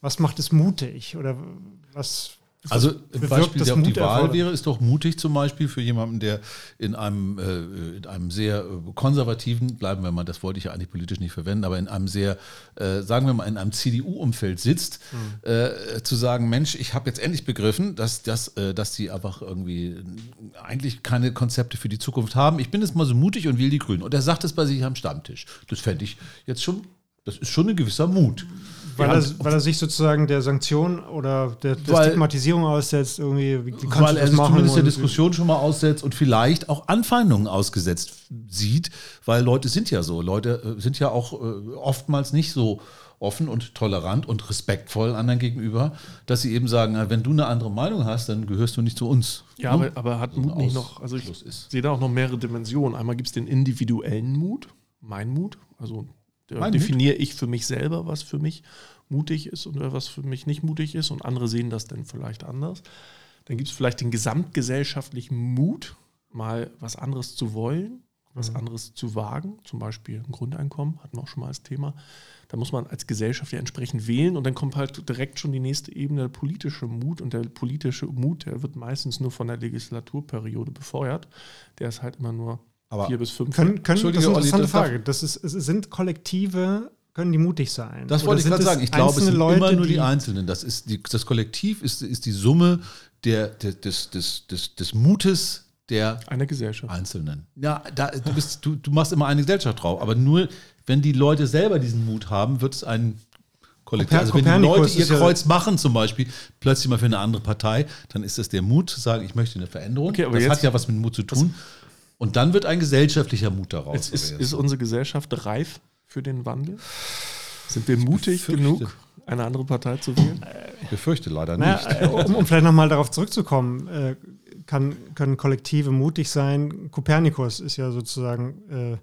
was macht es mutig? Oder was, also ein Beispiel, der auf die Wahl wäre, ist doch mutig zum Beispiel für jemanden, der in einem, äh, in einem sehr äh, konservativen, bleiben wir mal, das wollte ich ja eigentlich politisch nicht verwenden, aber in einem sehr, äh, sagen wir mal, in einem CDU-Umfeld sitzt, mhm. äh, zu sagen, Mensch, ich habe jetzt endlich begriffen, dass, dass, äh, dass die einfach irgendwie eigentlich keine Konzepte für die Zukunft haben. Ich bin jetzt mal so mutig und will die Grünen. Und er sagt es bei sich am Stammtisch. Das fände ich jetzt schon, das ist schon ein gewisser Mut. Weil, er, weil er sich sozusagen der Sanktion oder der, der weil, Stigmatisierung aussetzt, irgendwie, wie, wie weil er sich zumindest der Diskussion schon mal aussetzt und vielleicht auch Anfeindungen ausgesetzt sieht, weil Leute sind ja so. Leute äh, sind ja auch äh, oftmals nicht so offen und tolerant und respektvoll anderen gegenüber, dass sie eben sagen, wenn du eine andere Meinung hast, dann gehörst du nicht zu uns. Ja, aber, aber hat Mut nicht noch, also ich sehe da auch noch mehrere Dimensionen. Einmal gibt es den individuellen Mut, mein Mut, also da definiere ich für mich selber, was für mich mutig ist und was für mich nicht mutig ist und andere sehen das dann vielleicht anders. Dann gibt es vielleicht den gesamtgesellschaftlichen Mut, mal was anderes zu wollen, was mhm. anderes zu wagen, zum Beispiel ein Grundeinkommen, hatten wir auch schon mal als Thema. Da muss man als Gesellschaft ja entsprechend wählen und dann kommt halt direkt schon die nächste Ebene, der politische Mut. Und der politische Mut, der wird meistens nur von der Legislaturperiode befeuert. Der ist halt immer nur aber vier bis fünf. Können, können, das ist eine interessante Frage. Das ist, es sind Kollektive, können die mutig sein? Das wollte ich gerade sagen. Ich glaube, es sind Leute, immer nur die, die Einzelnen. Das, ist die, das Kollektiv ist, ist die Summe der, der, des, des, des, des Mutes der eine Gesellschaft. Einzelnen. Ja, da, du, bist, du, du machst immer eine Gesellschaft drauf, aber nur wenn die Leute selber diesen Mut haben, wird es ein Kollektiv. Also wenn die Leute ihr Kreuz ja machen zum Beispiel, plötzlich mal für eine andere Partei, dann ist das der Mut zu sagen, ich möchte eine Veränderung. Okay, das hat ja was mit Mut zu tun. Und dann wird ein gesellschaftlicher Mut daraus. Ist, ist unsere Gesellschaft reif für den Wandel? Sind wir mutig genug, eine andere Partei zu wählen? Ich befürchte leider nicht. Naja, um, um, vielleicht nochmal darauf zurückzukommen, äh, kann, können Kollektive mutig sein. Kopernikus ist ja sozusagen äh,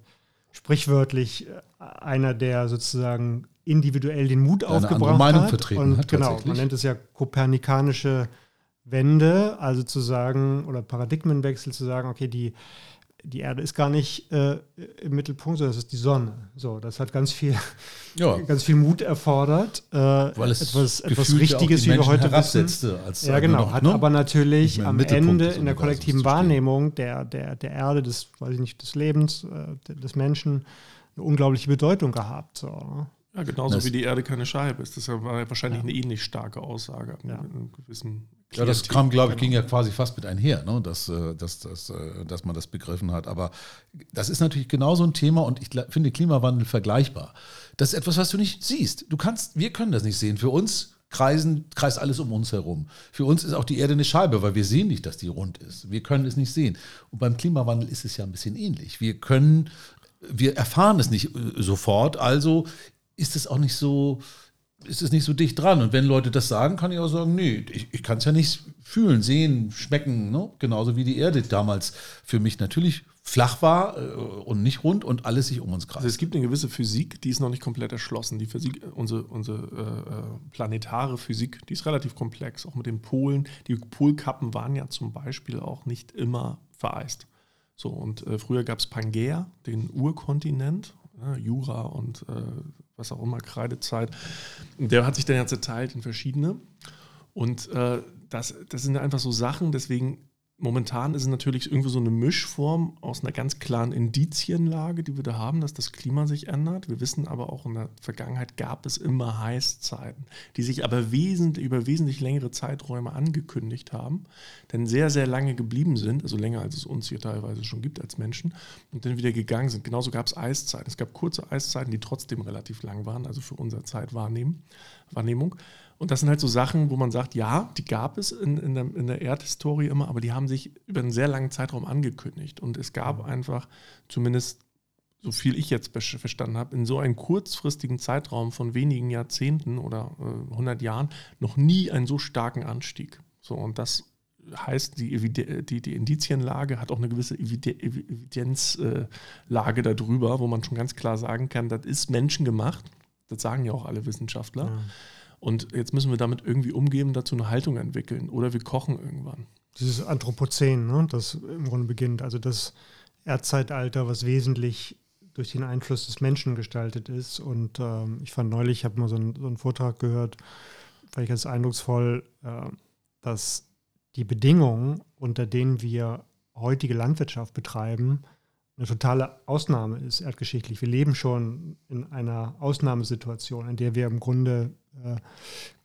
sprichwörtlich einer, der sozusagen individuell den Mut Eine aufgebracht Meinung hat. Vertreten und hat, genau, man nennt es ja kopernikanische Wende, also zu sagen, oder Paradigmenwechsel zu sagen, okay, die, die Erde ist gar nicht äh, im Mittelpunkt, sondern es ist die Sonne. So, das hat ganz viel, ja. ganz viel Mut erfordert. Äh, Weil es etwas, etwas Richtiges, wie wir heute wissen. Als ja, genau. Noch, hat ne? aber natürlich am Ende in der kollektiven Wahrnehmung der, der, der Erde, des, weiß ich nicht, des Lebens, äh, des Menschen eine unglaubliche Bedeutung gehabt. So. Ne? Ja, genauso das wie die Erde keine Scheibe ist. Das war wahrscheinlich ja. eine ähnlich starke Aussage. Ja, ja das kam, glaube ich, ging ja quasi fast mit einher, ne? dass, äh, dass, dass, äh, dass man das begriffen hat. Aber das ist natürlich genauso ein Thema und ich finde Klimawandel vergleichbar. Das ist etwas, was du nicht siehst. Du kannst, wir können das nicht sehen. Für uns kreisen, kreist alles um uns herum. Für uns ist auch die Erde eine Scheibe, weil wir sehen nicht, dass die rund ist. Wir können es nicht sehen. Und beim Klimawandel ist es ja ein bisschen ähnlich. Wir können wir erfahren es nicht äh, sofort, also ist es auch nicht so, ist es nicht so dicht dran. Und wenn Leute das sagen, kann ich auch sagen, nee, ich, ich kann es ja nicht fühlen, sehen, schmecken, ne? genauso wie die Erde damals für mich natürlich flach war äh, und nicht rund und alles sich um uns kreist. Also es gibt eine gewisse Physik, die ist noch nicht komplett erschlossen. Die Physik, unsere, unsere äh, äh, planetare Physik, die ist relativ komplex, auch mit den Polen. Die Polkappen waren ja zum Beispiel auch nicht immer vereist. So, und äh, früher gab es Pangea, den Urkontinent, ne, Jura und äh, was auch immer, Kreidezeit. Und der hat sich dann ja zerteilt in verschiedene. Und äh, das, das sind einfach so Sachen, deswegen Momentan ist es natürlich irgendwie so eine Mischform aus einer ganz klaren Indizienlage, die wir da haben, dass das Klima sich ändert. Wir wissen aber auch, in der Vergangenheit gab es immer Heißzeiten, die sich aber wesentlich, über wesentlich längere Zeiträume angekündigt haben, denn sehr, sehr lange geblieben sind, also länger als es uns hier teilweise schon gibt als Menschen, und dann wieder gegangen sind. Genauso gab es Eiszeiten. Es gab kurze Eiszeiten, die trotzdem relativ lang waren, also für unsere Zeitwahrnehmung. Und das sind halt so Sachen, wo man sagt, ja, die gab es in, in, der, in der Erdhistorie immer, aber die haben sich über einen sehr langen Zeitraum angekündigt. Und es gab mhm. einfach, zumindest so viel ich jetzt verstanden habe, in so einem kurzfristigen Zeitraum von wenigen Jahrzehnten oder äh, 100 Jahren noch nie einen so starken Anstieg. So, und das heißt, die, die, die Indizienlage hat auch eine gewisse Evidenzlage darüber, wo man schon ganz klar sagen kann, das ist menschengemacht. Das sagen ja auch alle Wissenschaftler. Ja. Und jetzt müssen wir damit irgendwie umgehen, dazu eine Haltung entwickeln. Oder wir kochen irgendwann. Dieses Anthropozän, ne, das im Grunde beginnt. Also das Erdzeitalter, was wesentlich durch den Einfluss des Menschen gestaltet ist. Und ähm, ich fand neulich, ich habe mal so, ein, so, einen Vortrag gehört, fand ich ganz eindrucksvoll, äh, dass die Bedingungen, unter denen wir heutige Landwirtschaft betreiben, eine totale Ausnahme ist erdgeschichtlich. Wir leben schon in einer Ausnahmesituation, in der wir im Grunde äh,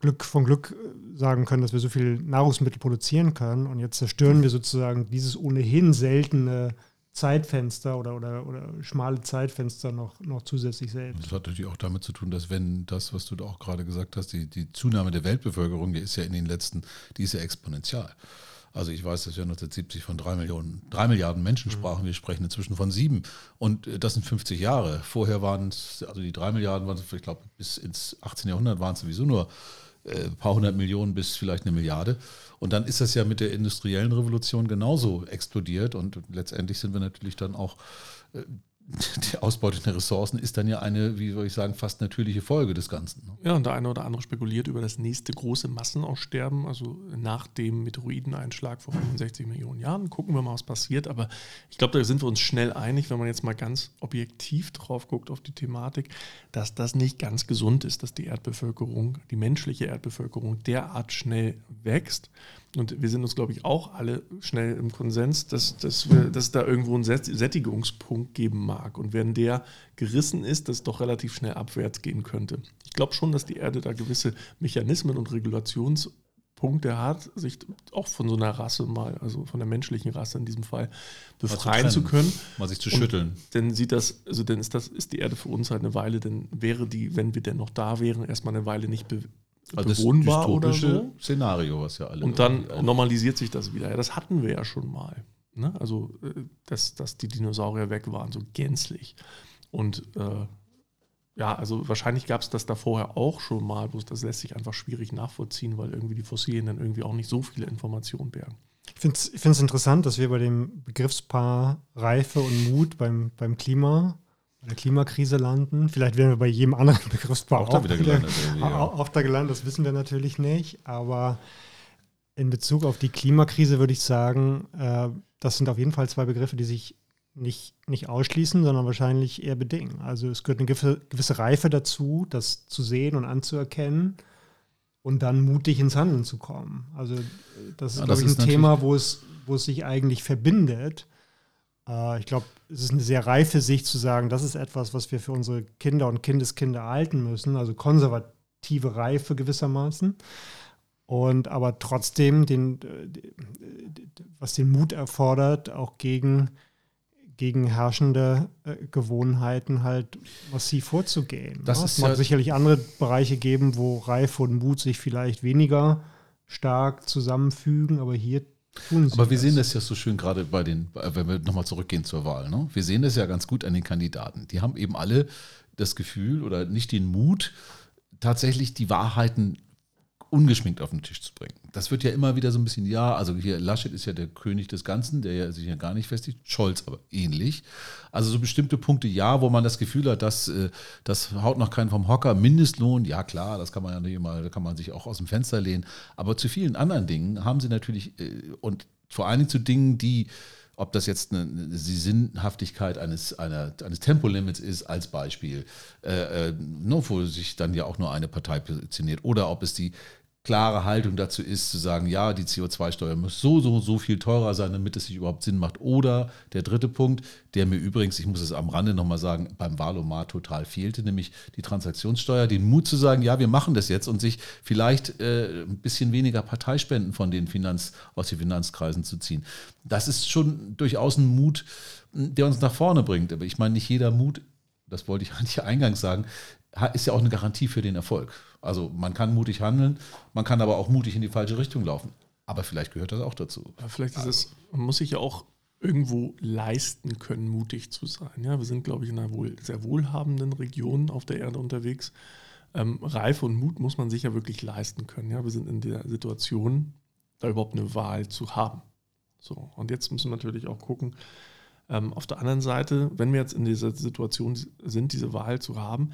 Glück von Glück äh, sagen können, dass wir so viel Nahrungsmittel produzieren können. Und jetzt zerstören wir sozusagen dieses ohnehin seltene Zeitfenster oder, oder, oder schmale Zeitfenster noch, noch zusätzlich selbst. Das hat natürlich auch damit zu tun, dass wenn das, was du da auch gerade gesagt hast, die, die Zunahme der Weltbevölkerung, die ist ja in den letzten, die ist ja exponentiell. Also ich weiß, dass wir 1970 von drei Millionen, drei Milliarden Menschen mhm. sprachen. Wir sprechen inzwischen von sieben. Und äh, das sind 50 Jahre. Vorher waren es, also die drei Milliarden waren, ich glaube, bis ins 18. Jahrhundert waren es sowieso nur äh, ein paar hundert Millionen bis vielleicht eine Milliarde. Und dann ist das ja mit der industriellen Revolution genauso explodiert. Und letztendlich sind wir natürlich dann auch die Ausbeute der Ressourcen ist dann ja eine, wie soll ich sagen, fast natürliche Folge des Ganzen. Ne? Ja, und der eine oder andere spekuliert über das nächste große Massenaussterben, also nach dem Meteoroideneinschlag vor 65 Millionen Jahren. Gucken wir mal, was passiert. Aber ich glaube, da sind wir uns schnell einig, wenn man jetzt mal ganz objektiv drauf guckt auf die Thematik, dass das nicht ganz gesund ist, dass die Erdbevölkerung, die menschliche Erdbevölkerung derart schnell wächst. Und wir sind uns, glaube ich, auch alle schnell im Konsens, dass, dass, wir, dass es da irgendwo einen Sättigungspunkt geben mag. Und wenn der gerissen ist, dass es doch relativ schnell abwärts gehen könnte. Ich glaube schon, dass die Erde da gewisse Mechanismen und Regulationspunkte hat, sich auch von so einer Rasse mal, also von der menschlichen Rasse in diesem Fall, befreien zu, zu, können. Mal sich zu schütteln. Und dann sieht das, also dann ist das, ist die Erde für uns halt eine Weile, dann wäre die, wenn wir denn noch da wären, erstmal eine Weile nicht be also bewohnbar oder so. Szenario, was ja alle. Und dann normalisiert sich das wieder. Ja, das hatten wir ja schon mal. Ne? Also, äh, dass, dass die Dinosaurier weg waren, so gänzlich. Und äh, ja, also wahrscheinlich gab es das da vorher auch schon mal, bloß das lässt sich einfach schwierig nachvollziehen, weil irgendwie die Fossilien dann irgendwie auch nicht so viele Informationen bergen. Ich finde es interessant, dass wir bei dem Begriffspaar Reife und Mut beim, beim Klima, der Klimakrise landen. Vielleicht werden wir bei jedem anderen Begriffspaar auch, auch da wieder gelandet. Auch, auch, auch da gelandet, das wissen wir natürlich nicht. Aber in Bezug auf die Klimakrise würde ich sagen, äh, das sind auf jeden Fall zwei Begriffe, die sich nicht, nicht ausschließen, sondern wahrscheinlich eher bedingen. Also es gehört eine gewisse, gewisse Reife dazu, das zu sehen und anzuerkennen und dann mutig ins Handeln zu kommen. Also das ist, ja, glaube ich, ein Thema, wo es, wo es sich eigentlich verbindet. Äh, ich glaube, es ist eine sehr reife Sicht zu sagen, das ist etwas, was wir für unsere Kinder und Kindeskinder erhalten müssen, also konservative Reife gewissermaßen. Und aber trotzdem, den, was den Mut erfordert, auch gegen gegen herrschende äh, Gewohnheiten halt massiv vorzugehen. Das ne? es mag ja sicherlich andere Bereiche geben, wo Reife und Mut sich vielleicht weniger stark zusammenfügen, aber hier tun sie Aber wir das. sehen das ja so schön gerade bei den, wenn wir nochmal zurückgehen zur Wahl. Ne? Wir sehen das ja ganz gut an den Kandidaten. Die haben eben alle das Gefühl oder nicht den Mut, tatsächlich die Wahrheiten ungeschminkt auf den Tisch zu bringen. Das wird ja immer wieder so ein bisschen, ja, also hier Laschet ist ja der König des Ganzen, der ja sich ja gar nicht festigt, Scholz aber ähnlich. Also so bestimmte Punkte, ja, wo man das Gefühl hat, dass äh, das haut noch keinen vom Hocker, Mindestlohn, ja klar, das kann man ja nicht immer, da kann man sich auch aus dem Fenster lehnen. Aber zu vielen anderen Dingen haben sie natürlich, äh, und vor allen Dingen zu Dingen, die ob das jetzt eine, die Sinnhaftigkeit eines, einer, eines Tempolimits ist, als Beispiel, äh, äh, nur wo sich dann ja auch nur eine Partei positioniert, oder ob es die klare Haltung dazu ist, zu sagen, ja, die CO2-Steuer muss so, so, so viel teurer sein, damit es sich überhaupt Sinn macht. Oder der dritte Punkt, der mir übrigens, ich muss es am Rande nochmal sagen, beim Wahlomat total fehlte, nämlich die Transaktionssteuer, den Mut zu sagen, ja, wir machen das jetzt und sich vielleicht äh, ein bisschen weniger Parteispenden von den Finanz, aus den Finanzkreisen zu ziehen. Das ist schon durchaus ein Mut, der uns nach vorne bringt. Aber ich meine, nicht jeder Mut, das wollte ich eigentlich eingangs sagen, ist ja auch eine Garantie für den Erfolg. Also man kann mutig handeln, man kann aber auch mutig in die falsche Richtung laufen. Aber vielleicht gehört das auch dazu. Aber vielleicht ist es, man muss sich ja auch irgendwo leisten können, mutig zu sein. Ja, wir sind, glaube ich, in einer wohl, sehr wohlhabenden Region auf der Erde unterwegs. Ähm, Reife und Mut muss man sich ja wirklich leisten können. Ja, wir sind in der Situation, da überhaupt eine Wahl zu haben. So, und jetzt müssen wir natürlich auch gucken, ähm, auf der anderen Seite, wenn wir jetzt in dieser Situation sind, diese Wahl zu haben,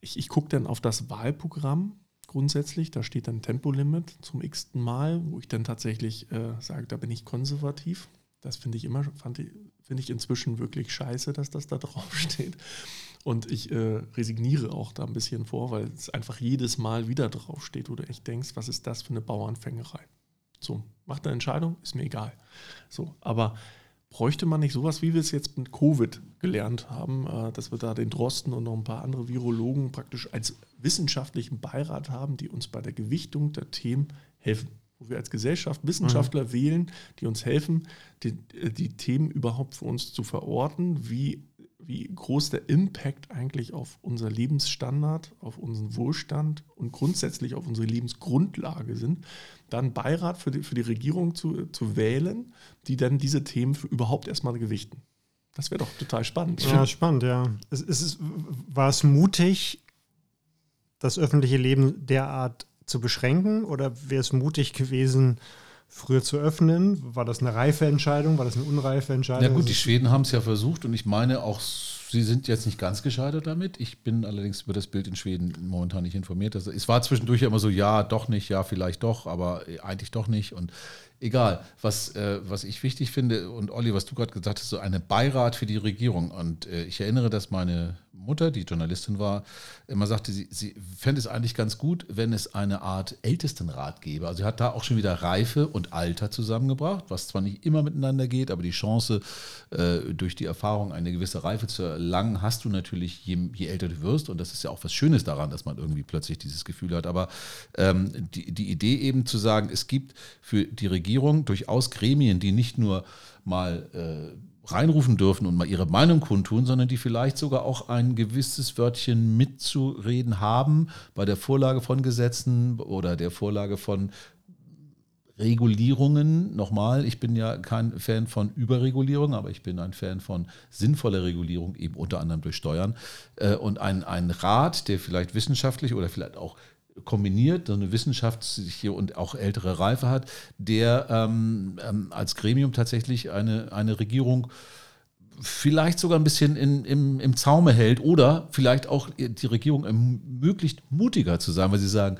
ich, ich gucke dann auf das Wahlprogramm grundsätzlich. Da steht dann Tempolimit zum x-ten Mal, wo ich dann tatsächlich äh, sage, da bin ich konservativ. Das finde ich immer, finde ich inzwischen wirklich scheiße, dass das da drauf steht. Und ich äh, resigniere auch da ein bisschen vor, weil es einfach jedes Mal wieder drauf steht, wo du echt denkst, was ist das für eine Bauernfängerei? So, macht eine Entscheidung, ist mir egal. So, aber bräuchte man nicht sowas, wie wir es jetzt mit Covid gelernt haben, äh, dass wir da den Drosten und noch ein paar andere Virologen praktisch als wissenschaftlichen Beirat haben, die uns bei der Gewichtung der Themen helfen. Wo wir als Gesellschaft Wissenschaftler mhm. wählen, die uns helfen, die, äh, die Themen überhaupt für uns zu verorten, wie wie groß der Impact eigentlich auf unser Lebensstandard, auf unseren Wohlstand und grundsätzlich auf unsere Lebensgrundlage sind, dann Beirat für die, für die Regierung zu, zu wählen, die dann diese Themen für überhaupt erstmal gewichten. Das wäre doch total spannend. Ja, spannend, ja. Es, es ist, war es mutig, das öffentliche Leben derart zu beschränken oder wäre es mutig gewesen, früher zu öffnen? War das eine reife Entscheidung? War das eine unreife Entscheidung? Ja gut, die Schweden haben es ja versucht und ich meine auch, sie sind jetzt nicht ganz gescheitert damit. Ich bin allerdings über das Bild in Schweden momentan nicht informiert. Also, es war zwischendurch immer so, ja, doch nicht, ja, vielleicht doch, aber eigentlich doch nicht. Und egal, was, äh, was ich wichtig finde, und Olli, was du gerade gesagt hast, so eine Beirat für die Regierung. Und äh, ich erinnere, dass meine Mutter, die Journalistin war, immer sagte, sie, sie fände es eigentlich ganz gut, wenn es eine Art Ältestenrat gäbe. Also sie hat da auch schon wieder Reife und Alter zusammengebracht, was zwar nicht immer miteinander geht, aber die Chance, äh, durch die Erfahrung eine gewisse Reife zu erlangen, hast du natürlich, je, je, älter du wirst. Und das ist ja auch was Schönes daran, dass man irgendwie plötzlich dieses Gefühl hat. Aber ähm, die, die Idee eben zu sagen, es gibt für die Regierung durchaus Gremien, die nicht nur mal äh, reinrufen dürfen und mal ihre Meinung kundtun, sondern die vielleicht sogar auch ein gewisses Wörtchen mitzureden haben bei der Vorlage von Gesetzen oder der Vorlage von Regulierungen. Nochmal, ich bin ja kein Fan von Überregulierung, aber ich bin ein Fan von sinnvoller Regulierung, eben unter anderem durch Steuern. Äh, und ein, ein Rat, der vielleicht wissenschaftlich oder vielleicht auch kombiniert, so eine wissenschaftliche und auch ältere Reife hat, der ähm, ähm, als Gremium tatsächlich eine, eine Regierung vielleicht sogar ein bisschen in, im, im Zaume hält oder vielleicht auch die Regierung ermöglicht, mutiger zu sein, weil sie sagen,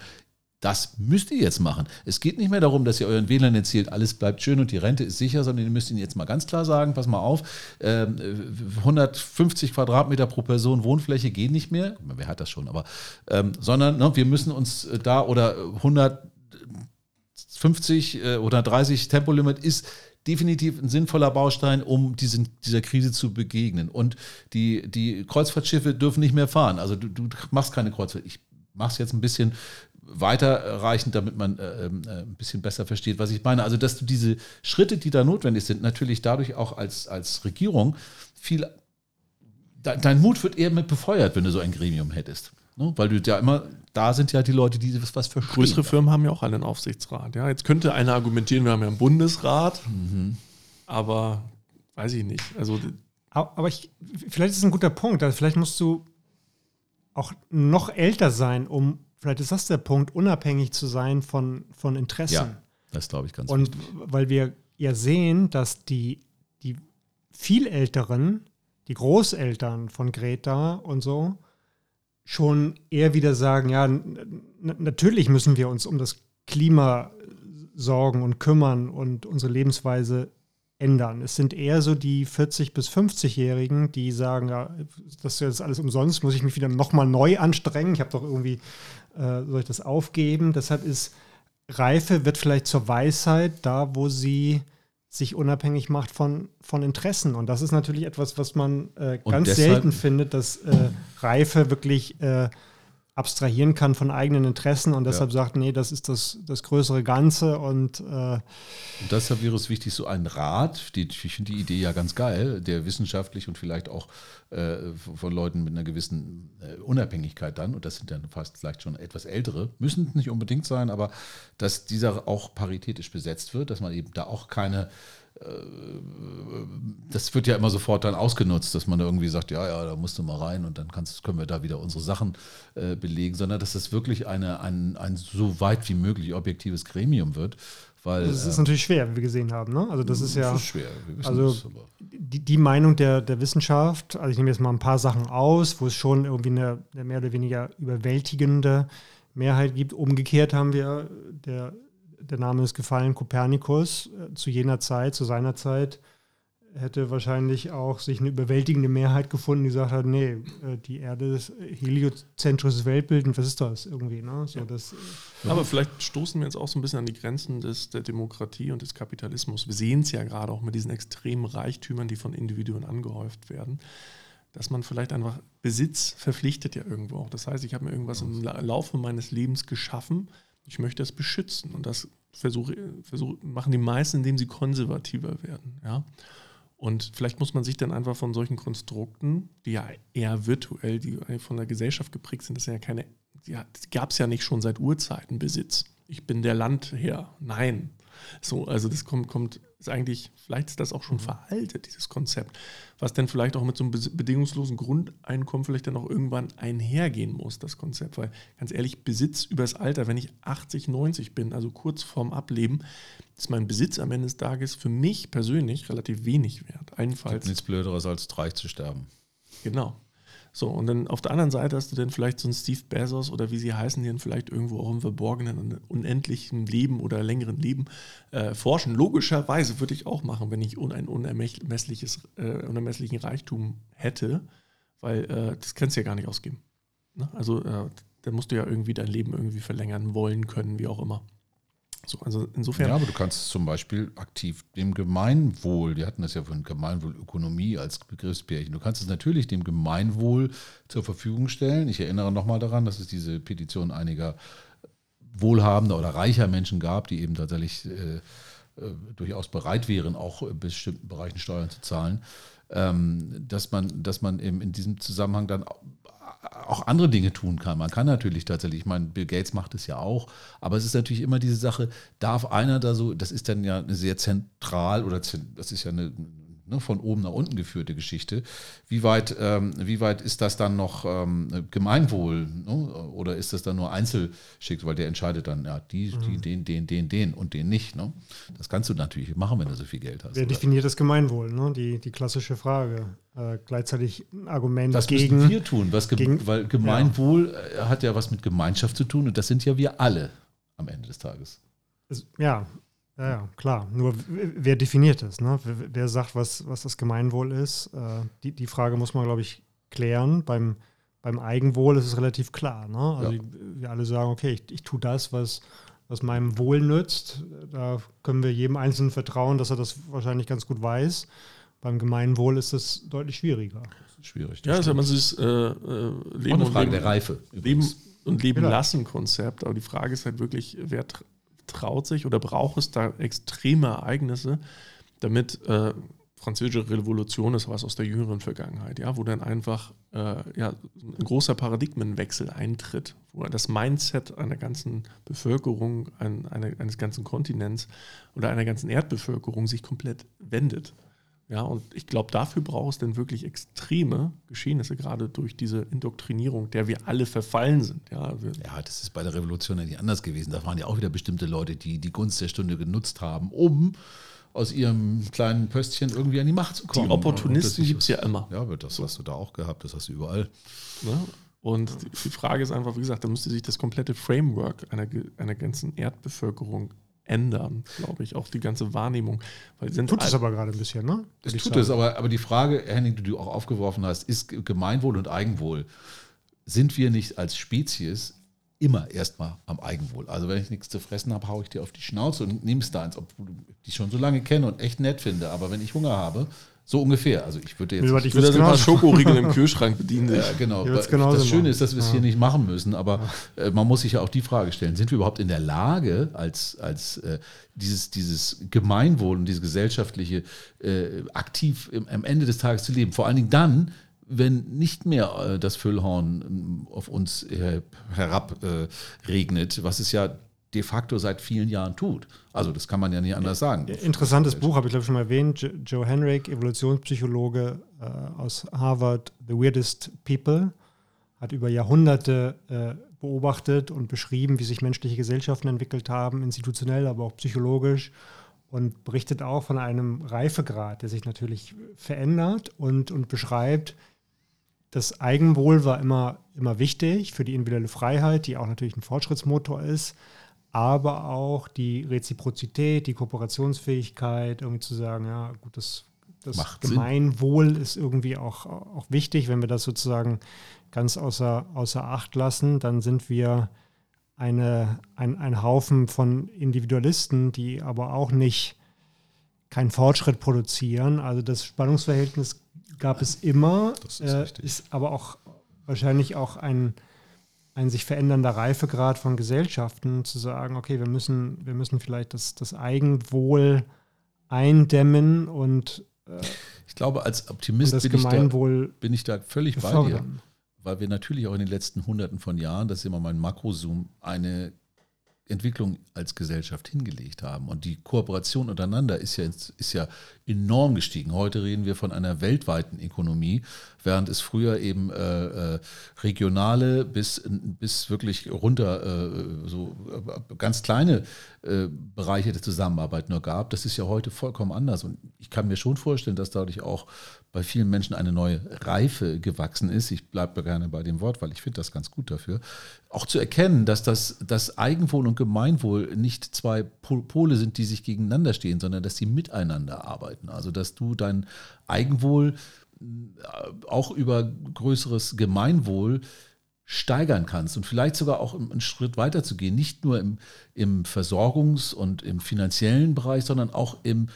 das müsst ihr jetzt machen. Es geht nicht mehr darum, dass ihr euren Wählern erzählt, alles bleibt schön und die Rente ist sicher, sondern ihr müsst ihnen jetzt mal ganz klar sagen, pass mal auf, äh, 150 Quadratmeter pro Person Wohnfläche gehen nicht mehr. Wer hat das schon, aber ähm, sondern ne, wir müssen uns da oder 150 äh, oder 30 Tempolimit ist definitiv ein sinnvoller Baustein, um diesen, dieser Krise zu begegnen. Und die, die Kreuzfahrtschiffe dürfen nicht mehr fahren. Also du, du machst keine Kreuzfahrt. Ich mache es jetzt ein bisschen weiterreichend, damit man äh, ähm, äh, ein bisschen besser versteht, was ich meine. Also, dass du diese Schritte, die da notwendig sind, natürlich dadurch auch als, als Regierung viel, de, dein Mut wird eher mit befeuert, wenn du so ein Gremium hättest. Ne? Weil du ja immer, da sind ja die Leute, die was, was verstehen. Größere Firmen haben ja auch einen Aufsichtsrat. Ja, jetzt könnte einer argumentieren, wir haben ja einen Bundesrat, mhm. aber weiß ich nicht. Also, aber ich, vielleicht ist es ein guter Punkt. Also vielleicht musst du auch noch älter sein, um vielleicht ist das der Punkt, unabhängig zu sein von, von Interessen. Ja, das glaube ich ganz Und wichtig. weil wir ja sehen, dass die, die viel Älteren, die Großeltern von Greta und so, schon eher wieder sagen, ja, natürlich müssen wir uns um das Klima sorgen und kümmern und unsere Lebensweise ändern. Es sind eher so die 40- bis 50-Jährigen, die sagen, ja, das ist jetzt alles umsonst, muss ich mich wieder nochmal neu anstrengen. Ich habe doch irgendwie äh, soll ich das aufgeben? Deshalb ist Reife wird vielleicht zur Weisheit da, wo sie sich unabhängig macht von, von Interessen. Und das ist natürlich etwas, was man äh, ganz selten findet, dass äh, Reife wirklich äh, abstrahieren kann von eigenen Interessen und deshalb ja. sagt, nee, das ist das, das größere Ganze und, äh und deshalb wäre es wichtig, so ein Rat, die, ich finde die Idee ja ganz geil, der wissenschaftlich und vielleicht auch äh, von Leuten mit einer gewissen äh, Unabhängigkeit dann, und das sind dann fast vielleicht schon etwas ältere, müssen nicht unbedingt sein, aber dass dieser auch paritätisch besetzt wird, dass man eben da auch keine das wird ja immer sofort dann ausgenutzt, dass man da irgendwie sagt, ja, ja, da musst du mal rein und dann kannst, können wir da wieder unsere Sachen äh, belegen, sondern dass das wirklich eine, ein, ein so weit wie möglich objektives Gremium wird. Weil, das ist äh, natürlich schwer, wie wir gesehen haben. Ne? Also das ist ja das ist schwer. also das, die, die, Meinung der, der Wissenschaft, also ich nehme jetzt mal ein paar Sachen aus, wo es schon irgendwie eine, eine mehr oder weniger überwältigende Mehrheit gibt. Umgekehrt haben wir der der Name ist gefallen, Kopernikus, äh, zu jener Zeit, zu seiner Zeit, hätte wahrscheinlich auch sich eine überwältigende Mehrheit gefunden, die gesagt hat, nee, äh, die Erde ist heliozentrisches Weltbild und was ist das irgendwie? Ne? So, ja. das, äh, Aber vielleicht stoßen wir jetzt auch so ein bisschen an die Grenzen des, der Demokratie und des Kapitalismus. Wir sehen es ja gerade auch mit diesen extremen Reichtümern, die von Individuen angehäuft werden dass man vielleicht einfach Besitz verpflichtet ja irgendwo auch. Das heißt, ich habe mir irgendwas im Laufe meines Lebens geschaffen ich möchte das beschützen. Und das versuche, versuche, machen die meisten, indem sie konservativer werden. Ja? Und vielleicht muss man sich dann einfach von solchen Konstrukten, die ja eher virtuell, die von der Gesellschaft geprägt sind, das sind ja keine, die gab es ja nicht schon seit Urzeiten Besitz. Ich bin der Landherr. Nein. So, also das kommt, kommt ist eigentlich, vielleicht ist das auch schon mhm. veraltet, dieses Konzept, was dann vielleicht auch mit so einem bedingungslosen Grundeinkommen vielleicht dann auch irgendwann einhergehen muss, das Konzept. Weil ganz ehrlich, Besitz übers Alter, wenn ich 80, 90 bin, also kurz vorm Ableben, ist mein Besitz am Ende des Tages für mich persönlich relativ wenig wert. Allenfalls. Nichts Blöderes als reich zu sterben. Genau. So, und dann auf der anderen Seite hast du dann vielleicht so einen Steve Bezos oder wie sie heißen, dann vielleicht irgendwo auch im verborgenen, unendlichen Leben oder längeren Leben äh, forschen. Logischerweise würde ich auch machen, wenn ich ein unermessliches, äh, unermesslichen Reichtum hätte, weil äh, das kannst du ja gar nicht ausgeben. Ne? Also äh, da musst du ja irgendwie dein Leben irgendwie verlängern wollen können, wie auch immer. So, also insofern. Ja, aber du kannst zum Beispiel aktiv dem Gemeinwohl, die hatten das ja von Gemeinwohlökonomie als Begriffspärchen, du kannst es natürlich dem Gemeinwohl zur Verfügung stellen. Ich erinnere nochmal daran, dass es diese Petition einiger wohlhabender oder reicher Menschen gab, die eben tatsächlich äh, äh, durchaus bereit wären, auch in bestimmten Bereichen Steuern zu zahlen, ähm, dass man, dass man eben in diesem Zusammenhang dann auch andere Dinge tun kann. Man kann natürlich tatsächlich, ich meine, Bill Gates macht es ja auch, aber es ist natürlich immer diese Sache, darf einer da so, das ist dann ja sehr zentral oder das ist ja eine ne, von oben nach unten geführte Geschichte. Wie weit, ähm, wie weit ist das dann noch ähm, Gemeinwohl ne? oder ist das dann nur Einzelschick, weil der entscheidet dann, ja, die, die, mhm. den, den, den, den und den nicht. Ne? Das kannst du natürlich machen, wenn du so viel Geld hast. Wer oder? definiert das Gemeinwohl? Ne? Die, die klassische Frage. Äh, gleichzeitig ein Argument das gegen. Das müssen wir tun, was gegen, weil Gemeinwohl ja. Äh, hat ja was mit Gemeinschaft zu tun und das sind ja wir alle am Ende des Tages. Ja, ja, ja, klar. Nur wer definiert das? Ne? Wer, sagt, was, was das Gemeinwohl ist? Äh, die, die Frage muss man, glaube ich, klären. Beim, beim Eigenwohl ist es relativ klar. Ne? Also ja. wir alle sagen, okay, ich, ich tue das, was, was meinem Wohl nützt. Da können wir jedem Einzelnen vertrauen, dass er das wahrscheinlich ganz gut weiß. Beim Gemeinwohl ist es deutlich schwieriger. Das ist schwierig. Ja, das ist man sich äh, äh, Leben eine Frage Leben, der Reife. Leben und Leben lassen Konzept. Aber die Frage ist halt wirklich, wer traut sich oder braucht es da extreme Ereignisse, damit äh, französische Revolution ist was aus der jüngeren Vergangenheit, ja, wo dann einfach äh, ja, ein großer Paradigmenwechsel eintritt, wo das Mindset einer ganzen Bevölkerung, ein, eine, eines ganzen Kontinents oder einer ganzen Erdbevölkerung sich komplett wendet. Ja, und ich glaube, dafür braucht es dann wirklich extreme Geschehnisse, gerade durch diese Indoktrinierung, der wir alle verfallen sind. Ja, ja, das ist bei der Revolution ja nicht anders gewesen. Da waren ja auch wieder bestimmte Leute, die die Gunst der Stunde genutzt haben, um aus ihrem kleinen Pöstchen irgendwie an die Macht zu kommen. Die Opportunisten gibt es ja immer. Ja, das hast du da auch gehabt, das hast du überall. Ja, und die Frage ist einfach, wie gesagt, da müsste sich das komplette Framework einer, einer ganzen Erdbevölkerung ändern, glaube ich, auch die ganze Wahrnehmung. Weil sind tut es aber gerade ein bisschen, ne? Das tut es, aber, aber die Frage, Henning, die du auch aufgeworfen hast, ist Gemeinwohl und Eigenwohl. Sind wir nicht als Spezies immer erstmal am Eigenwohl? Also wenn ich nichts zu fressen habe, haue ich dir auf die Schnauze und nehme es da eins, obwohl ich dich schon so lange kenne und echt nett finde. Aber wenn ich Hunger habe, so ungefähr. Also ich würde jetzt ich würde das genau Schokoriegel im Kühlschrank bedienen. Ja, genau. Das Schöne machen. ist, dass wir es ja. hier nicht machen müssen, aber äh, man muss sich ja auch die Frage stellen, sind wir überhaupt in der Lage, als, als äh, dieses, dieses Gemeinwohl und diese gesellschaftliche äh, aktiv im, am Ende des Tages zu leben? Vor allen Dingen dann, wenn nicht mehr äh, das Füllhorn ähm, auf uns äh, herab äh, was es ja de facto seit vielen Jahren tut. Also das kann man ja nicht anders sagen. Interessantes Buch, habe ich glaube ich schon mal erwähnt. Joe Henrik, Evolutionspsychologe äh, aus Harvard, The Weirdest People, hat über Jahrhunderte äh, beobachtet und beschrieben, wie sich menschliche Gesellschaften entwickelt haben, institutionell, aber auch psychologisch und berichtet auch von einem Reifegrad, der sich natürlich verändert und, und beschreibt, das Eigenwohl war immer, immer wichtig für die individuelle Freiheit, die auch natürlich ein Fortschrittsmotor ist aber auch die Reziprozität, die Kooperationsfähigkeit, irgendwie zu sagen, ja, gut, das, das Gemeinwohl Sinn. ist irgendwie auch, auch wichtig. Wenn wir das sozusagen ganz außer, außer Acht lassen, dann sind wir eine, ein, ein Haufen von Individualisten, die aber auch nicht keinen Fortschritt produzieren. Also das Spannungsverhältnis gab es immer, ist, äh, ist aber auch wahrscheinlich auch ein ein sich verändernder Reifegrad von Gesellschaften zu sagen, okay, wir müssen, wir müssen vielleicht das, das Eigenwohl eindämmen und äh, ich glaube, als Optimist bin ich, da, bin, ich da, völlig bei dir, weil wir natürlich auch in den letzten Hunderten von Jahren, das ist immer mein Makrozoom, eine Entwicklung als Gesellschaft hingelegt haben. Und die Kooperation untereinander ist ja, ist ja enorm gestiegen. Heute reden wir von einer weltweiten Ökonomie, während es früher eben äh, äh, regionale bis, bis wirklich runter äh, so äh, ganz kleine äh, Bereiche der Zusammenarbeit nur gab. Das ist ja heute vollkommen anders. Und ich kann mir schon vorstellen, dass dadurch auch bei vielen Menschen eine neue Reife gewachsen ist. Ich bleibe gerne bei dem Wort, weil ich finde das ganz gut dafür. Auch zu erkennen, dass das, das Eigenwohl und Gemeinwohl nicht zwei Pole sind, die sich gegeneinander stehen, sondern dass sie miteinander arbeiten. Also dass du dein Eigenwohl auch über größeres Gemeinwohl steigern kannst und vielleicht sogar auch einen Schritt weiter zu gehen, nicht nur im, im Versorgungs- und im finanziellen Bereich, sondern auch im,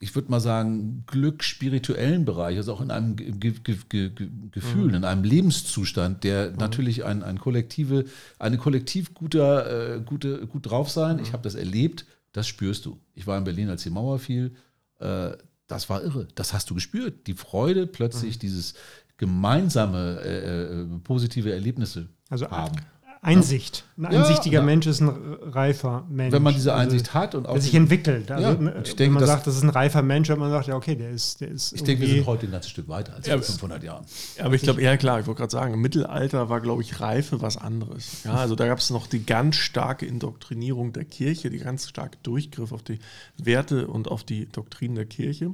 ich würde mal sagen, Glück spirituellen Bereich, also auch in einem Ge Ge Ge Gefühl, mhm. in einem Lebenszustand, der mhm. natürlich ein, ein kollektive, eine kollektiv guter, äh, gute, gut drauf sein. Mhm. Ich habe das erlebt, das spürst du. Ich war in Berlin, als die Mauer fiel. Äh, das war irre. Das hast du gespürt. Die Freude, plötzlich mhm. dieses gemeinsame äh, äh positive Erlebnisse also haben. Einsicht. Ein einsichtiger ja. Mensch ist ein reifer Mensch. Wenn man diese Also, Einsicht hat und auch der sich entwickelt. Also, Ja, ne, und ich wenn denke, man das- sagt, das ist ein reifer Mensch, wenn man sagt, ja, okay, der ist, der ist Ich denke, wir sind heute ein ganzes Stück weiter als Ja, vor 500 Jahren. Ja, aber ich glaube, ja klar, ich wollte gerade sagen, im Mittelalter war, glaube ich, Reife was anderes. Ja, also da gab es noch die ganz starke Indoktrinierung der Kirche, die ganz starke Durchgriff auf die Werte und auf die Doktrinen der Kirche.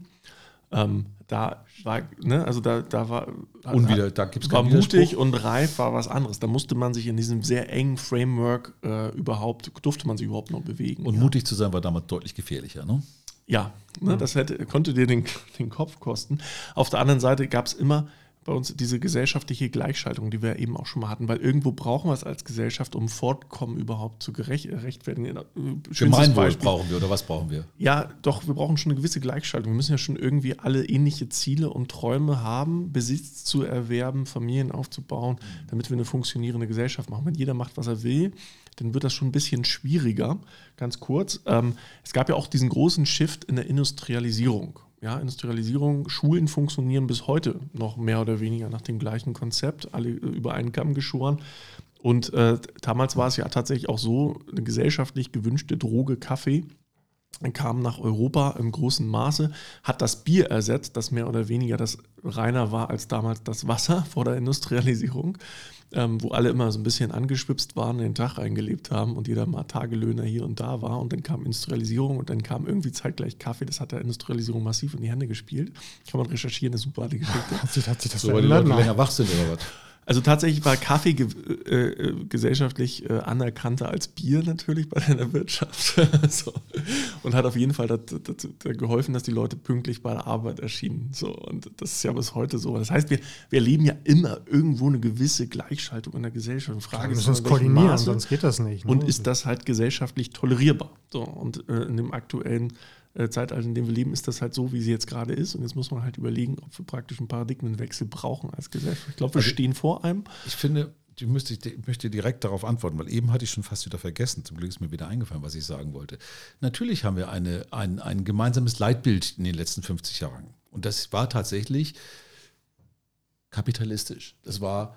Ähm, da war, ne, also da, da war, Unwider- da gibt's war mutig und reif war was anderes. Da musste man sich in diesem sehr engen Framework äh, überhaupt, durfte man sich überhaupt noch bewegen. Und ja. mutig zu sein war damals deutlich gefährlicher. Ne? Ja, ne, das hätte, konnte dir den, den Kopf kosten. Auf der anderen Seite gab es immer bei uns diese gesellschaftliche Gleichschaltung, die wir eben auch schon mal hatten, weil irgendwo brauchen wir es als Gesellschaft, um Fortkommen überhaupt zu gerecht, rechtfertigen. Äh, Gemeinwohl brauchen wir oder was brauchen wir? Ja, doch, wir brauchen schon eine gewisse Gleichschaltung. Wir müssen ja schon irgendwie alle ähnliche Ziele und Träume haben, Besitz zu erwerben, Familien aufzubauen, damit wir eine funktionierende Gesellschaft machen. Wenn jeder macht, was er will, dann wird das schon ein bisschen schwieriger. Ganz kurz, ähm, es gab ja auch diesen großen Shift in der Industrialisierung. Ja, Industrialisierung, Schulen funktionieren bis heute noch mehr oder weniger nach dem gleichen Konzept, alle äh, über einen Kamm geschoren. Und äh, damals war es ja tatsächlich auch so, eine gesellschaftlich gewünschte Droge Kaffee kam nach Europa im großen Maße, hat das Bier ersetzt, das mehr oder weniger das reiner war als damals das Wasser vor der Industrialisierung, ähm, wo alle immer so ein bisschen angeschwipst waren, den Tag eingelebt haben und jeder mal Tagelöhner hier und da war. Und dann kam Industrialisierung und dann kam irgendwie zeitgleich Kaffee. Das hat der Industrialisierung massiv in die Hände gespielt. Kann man recherchieren, eine super alte Geschichte. Hat sich, hat sich das So, weil die? Leute länger wach sind oder was? Also tatsächlich war Kaffee ge äh, äh, gesellschaftlich äh, anerkannter als Bier natürlich bei der Wirtschaft. so. Und hat auf jeden Fall dazu, dazu, da geholfen, dass die Leute pünktlich bei der Arbeit erschienen. So. Und das ist ja bis heute so. Das heißt, wir, wir erleben ja immer irgendwo eine gewisse Gleichschaltung in der Gesellschaft. Frage Wir ist, müssen uns koordinieren, Maße sonst geht das nicht. ne? und ist das halt gesellschaftlich tolerierbar. So, und äh, in dem aktuellen äh, Zeitalter, in dem wir leben, ist das halt so, wie sie jetzt gerade ist. Und jetzt muss man halt überlegen, ob wir praktisch einen Paradigmenwechsel brauchen als Gesellschaft. Ich glaube, wir Also- stehen vor einem. Ich finde, ich müsste, ich möchte direkt darauf antworten, weil eben hatte ich schon fast wieder vergessen. Zum Glück ist mir wieder eingefallen, was ich sagen wollte. Natürlich haben wir eine, ein, ein gemeinsames Leitbild in den letzten 50 Jahren. Und das war tatsächlich kapitalistisch. Das war,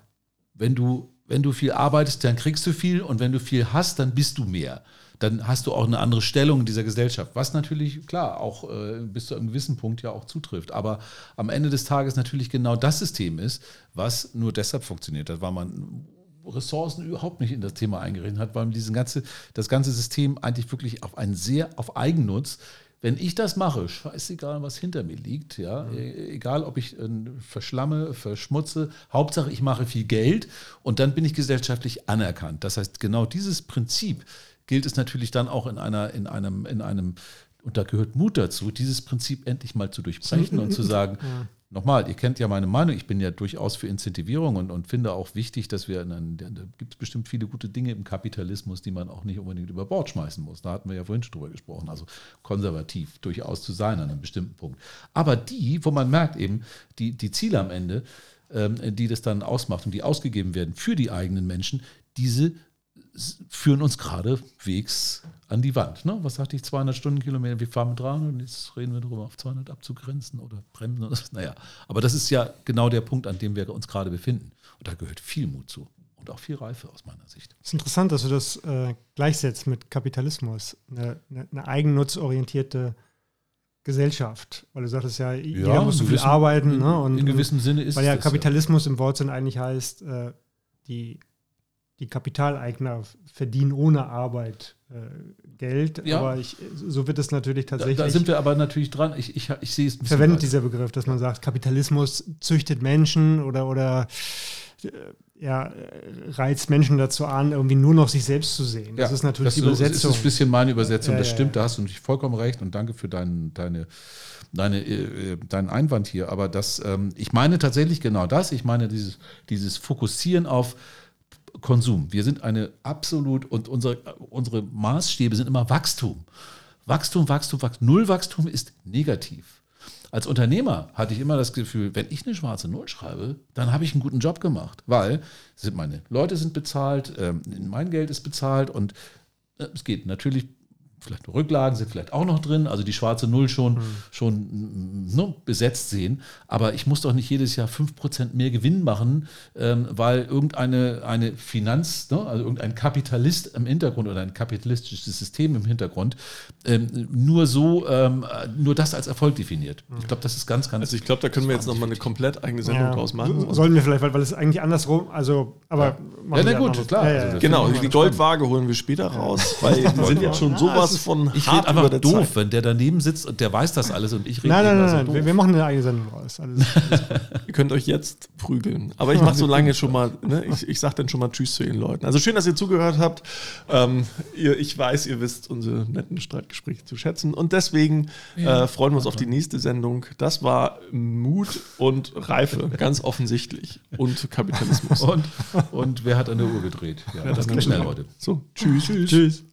wenn du, wenn du viel arbeitest, dann kriegst du viel und wenn du viel hast, dann bist du mehr. Dann hast du auch eine andere Stellung in dieser Gesellschaft, was natürlich, klar, auch äh, bis zu einem gewissen Punkt ja auch zutrifft. Aber am Ende des Tages natürlich genau das System ist, was nur deshalb funktioniert hat, weil man Ressourcen überhaupt nicht in das Thema eingerechnet hat, weil man diesen ganze, das ganze System eigentlich wirklich auf einen sehr, auf Eigennutz wenn ich das mache, scheißegal, was hinter mir liegt, ja, e- egal ob ich äh, verschlamme, verschmutze, Hauptsache ich mache viel Geld und dann bin ich gesellschaftlich anerkannt. Das heißt, genau dieses Prinzip gilt es natürlich dann auch in einer, in einem, in einem, und da gehört Mut dazu, dieses Prinzip endlich mal zu durchbrechen und zu sagen, nochmal, ihr kennt ja meine Meinung, ich bin ja durchaus für Incentivierung und, und finde auch wichtig, dass wir, in einem, da gibt es bestimmt viele gute Dinge im Kapitalismus, die man auch nicht unbedingt über Bord schmeißen muss. Da hatten wir ja vorhin schon drüber gesprochen, also konservativ durchaus zu sein an einem bestimmten Punkt. Aber die, wo man merkt eben, die, die Ziele am Ende, ähm, die das dann ausmacht und die ausgegeben werden für die eigenen Menschen, diese führen uns geradewegs an die Wand. Ne? Was sagte ich, 200 Stundenkilometer, wir fahren mit 300 und jetzt reden wir darüber, auf 200 abzugrenzen oder bremsen. Oder. Naja, aber das ist ja genau der Punkt, an dem wir uns gerade befinden. Und da gehört viel Mut zu und auch viel Reife aus meiner Sicht. Es ist interessant, dass du das äh, gleichsetzt mit Kapitalismus. Eine, eine, eine eigennutzorientierte Gesellschaft. Weil du sagtest ja, jeder muss so viel arbeiten. In, Ne? Und, in gewissem Sinne ist weil ja Kapitalismus im Wortsinn eigentlich heißt, äh, die, die Kapitaleigner verdienen ohne Arbeit äh, Geld. Ja. Aber ich, so wird es natürlich Da, tatsächlich da sind wir aber natürlich dran. Ich, ich, ich sehe es verwendet weiter. dieser Begriff, dass man sagt, Kapitalismus züchtet Menschen oder, oder äh, ja, reizt Menschen dazu an, irgendwie nur noch sich selbst zu sehen. Das Ja, ist natürlich die so- Das Übersetzung. ist ein bisschen meine Übersetzung, das stimmt, da hast du natürlich vollkommen recht und danke für deinen, deine, deine, äh, deinen Einwand hier. Aber das, ähm, ich meine tatsächlich genau das. Ich meine dieses, dieses Fokussieren auf Konsum. Wir sind eine absolut und unsere, unsere Maßstäbe sind immer Wachstum. Wachstum, Wachstum, Wachstum. Null Wachstum ist negativ. Als Unternehmer hatte ich immer das Gefühl, wenn ich eine schwarze Null schreibe, dann habe ich einen guten Job gemacht, weil sind meine Leute sind bezahlt, ähm, mein Geld ist bezahlt und äh, es geht natürlich vielleicht Rücklagen sind vielleicht auch noch drin, also die schwarze Null schon, mhm. schon ne, besetzt sehen. Aber ich muss doch nicht jedes Jahr 5% mehr Gewinn machen, ähm, weil irgendeine eine Finanz, ne, also irgendein Kapitalist im Hintergrund oder ein kapitalistisches System im Hintergrund ähm, nur so, ähm, nur das als Erfolg definiert. Ich glaube, das ist ganz, ganz. Also ich glaube, da können wir jetzt nochmal eine komplett eigene Sendung ja. draus machen. Sollen wir vielleicht, weil, weil es eigentlich andersrum, also, aber ja, ja na gut, klar. Ja, also, genau, die Goldwaage holen wir später raus, weil die sind jetzt schon sowas von Ich rede einfach doof, Zeit. wenn der daneben sitzt und der weiß das alles und ich rede Nein, nein, nein, nein. Wir, wir, machen eine eigene Sendung raus. Alles, alles ihr könnt euch jetzt prügeln. Aber ich mache so lange schon mal, ne, ich, ich sage dann schon mal Tschüss zu den Leuten. Also schön, dass ihr zugehört habt. Ähm, ihr, ich weiß, ihr wisst unsere netten Streitgespräche zu schätzen. Und deswegen äh, freuen wir uns auf die nächste Sendung. Das war Mut und Reife, ganz offensichtlich. Und Kapitalismus. Und, und wer hat an der Uhr gedreht? Ja, das ging schnell heute. So, tschüss. Tschüss. tschüss.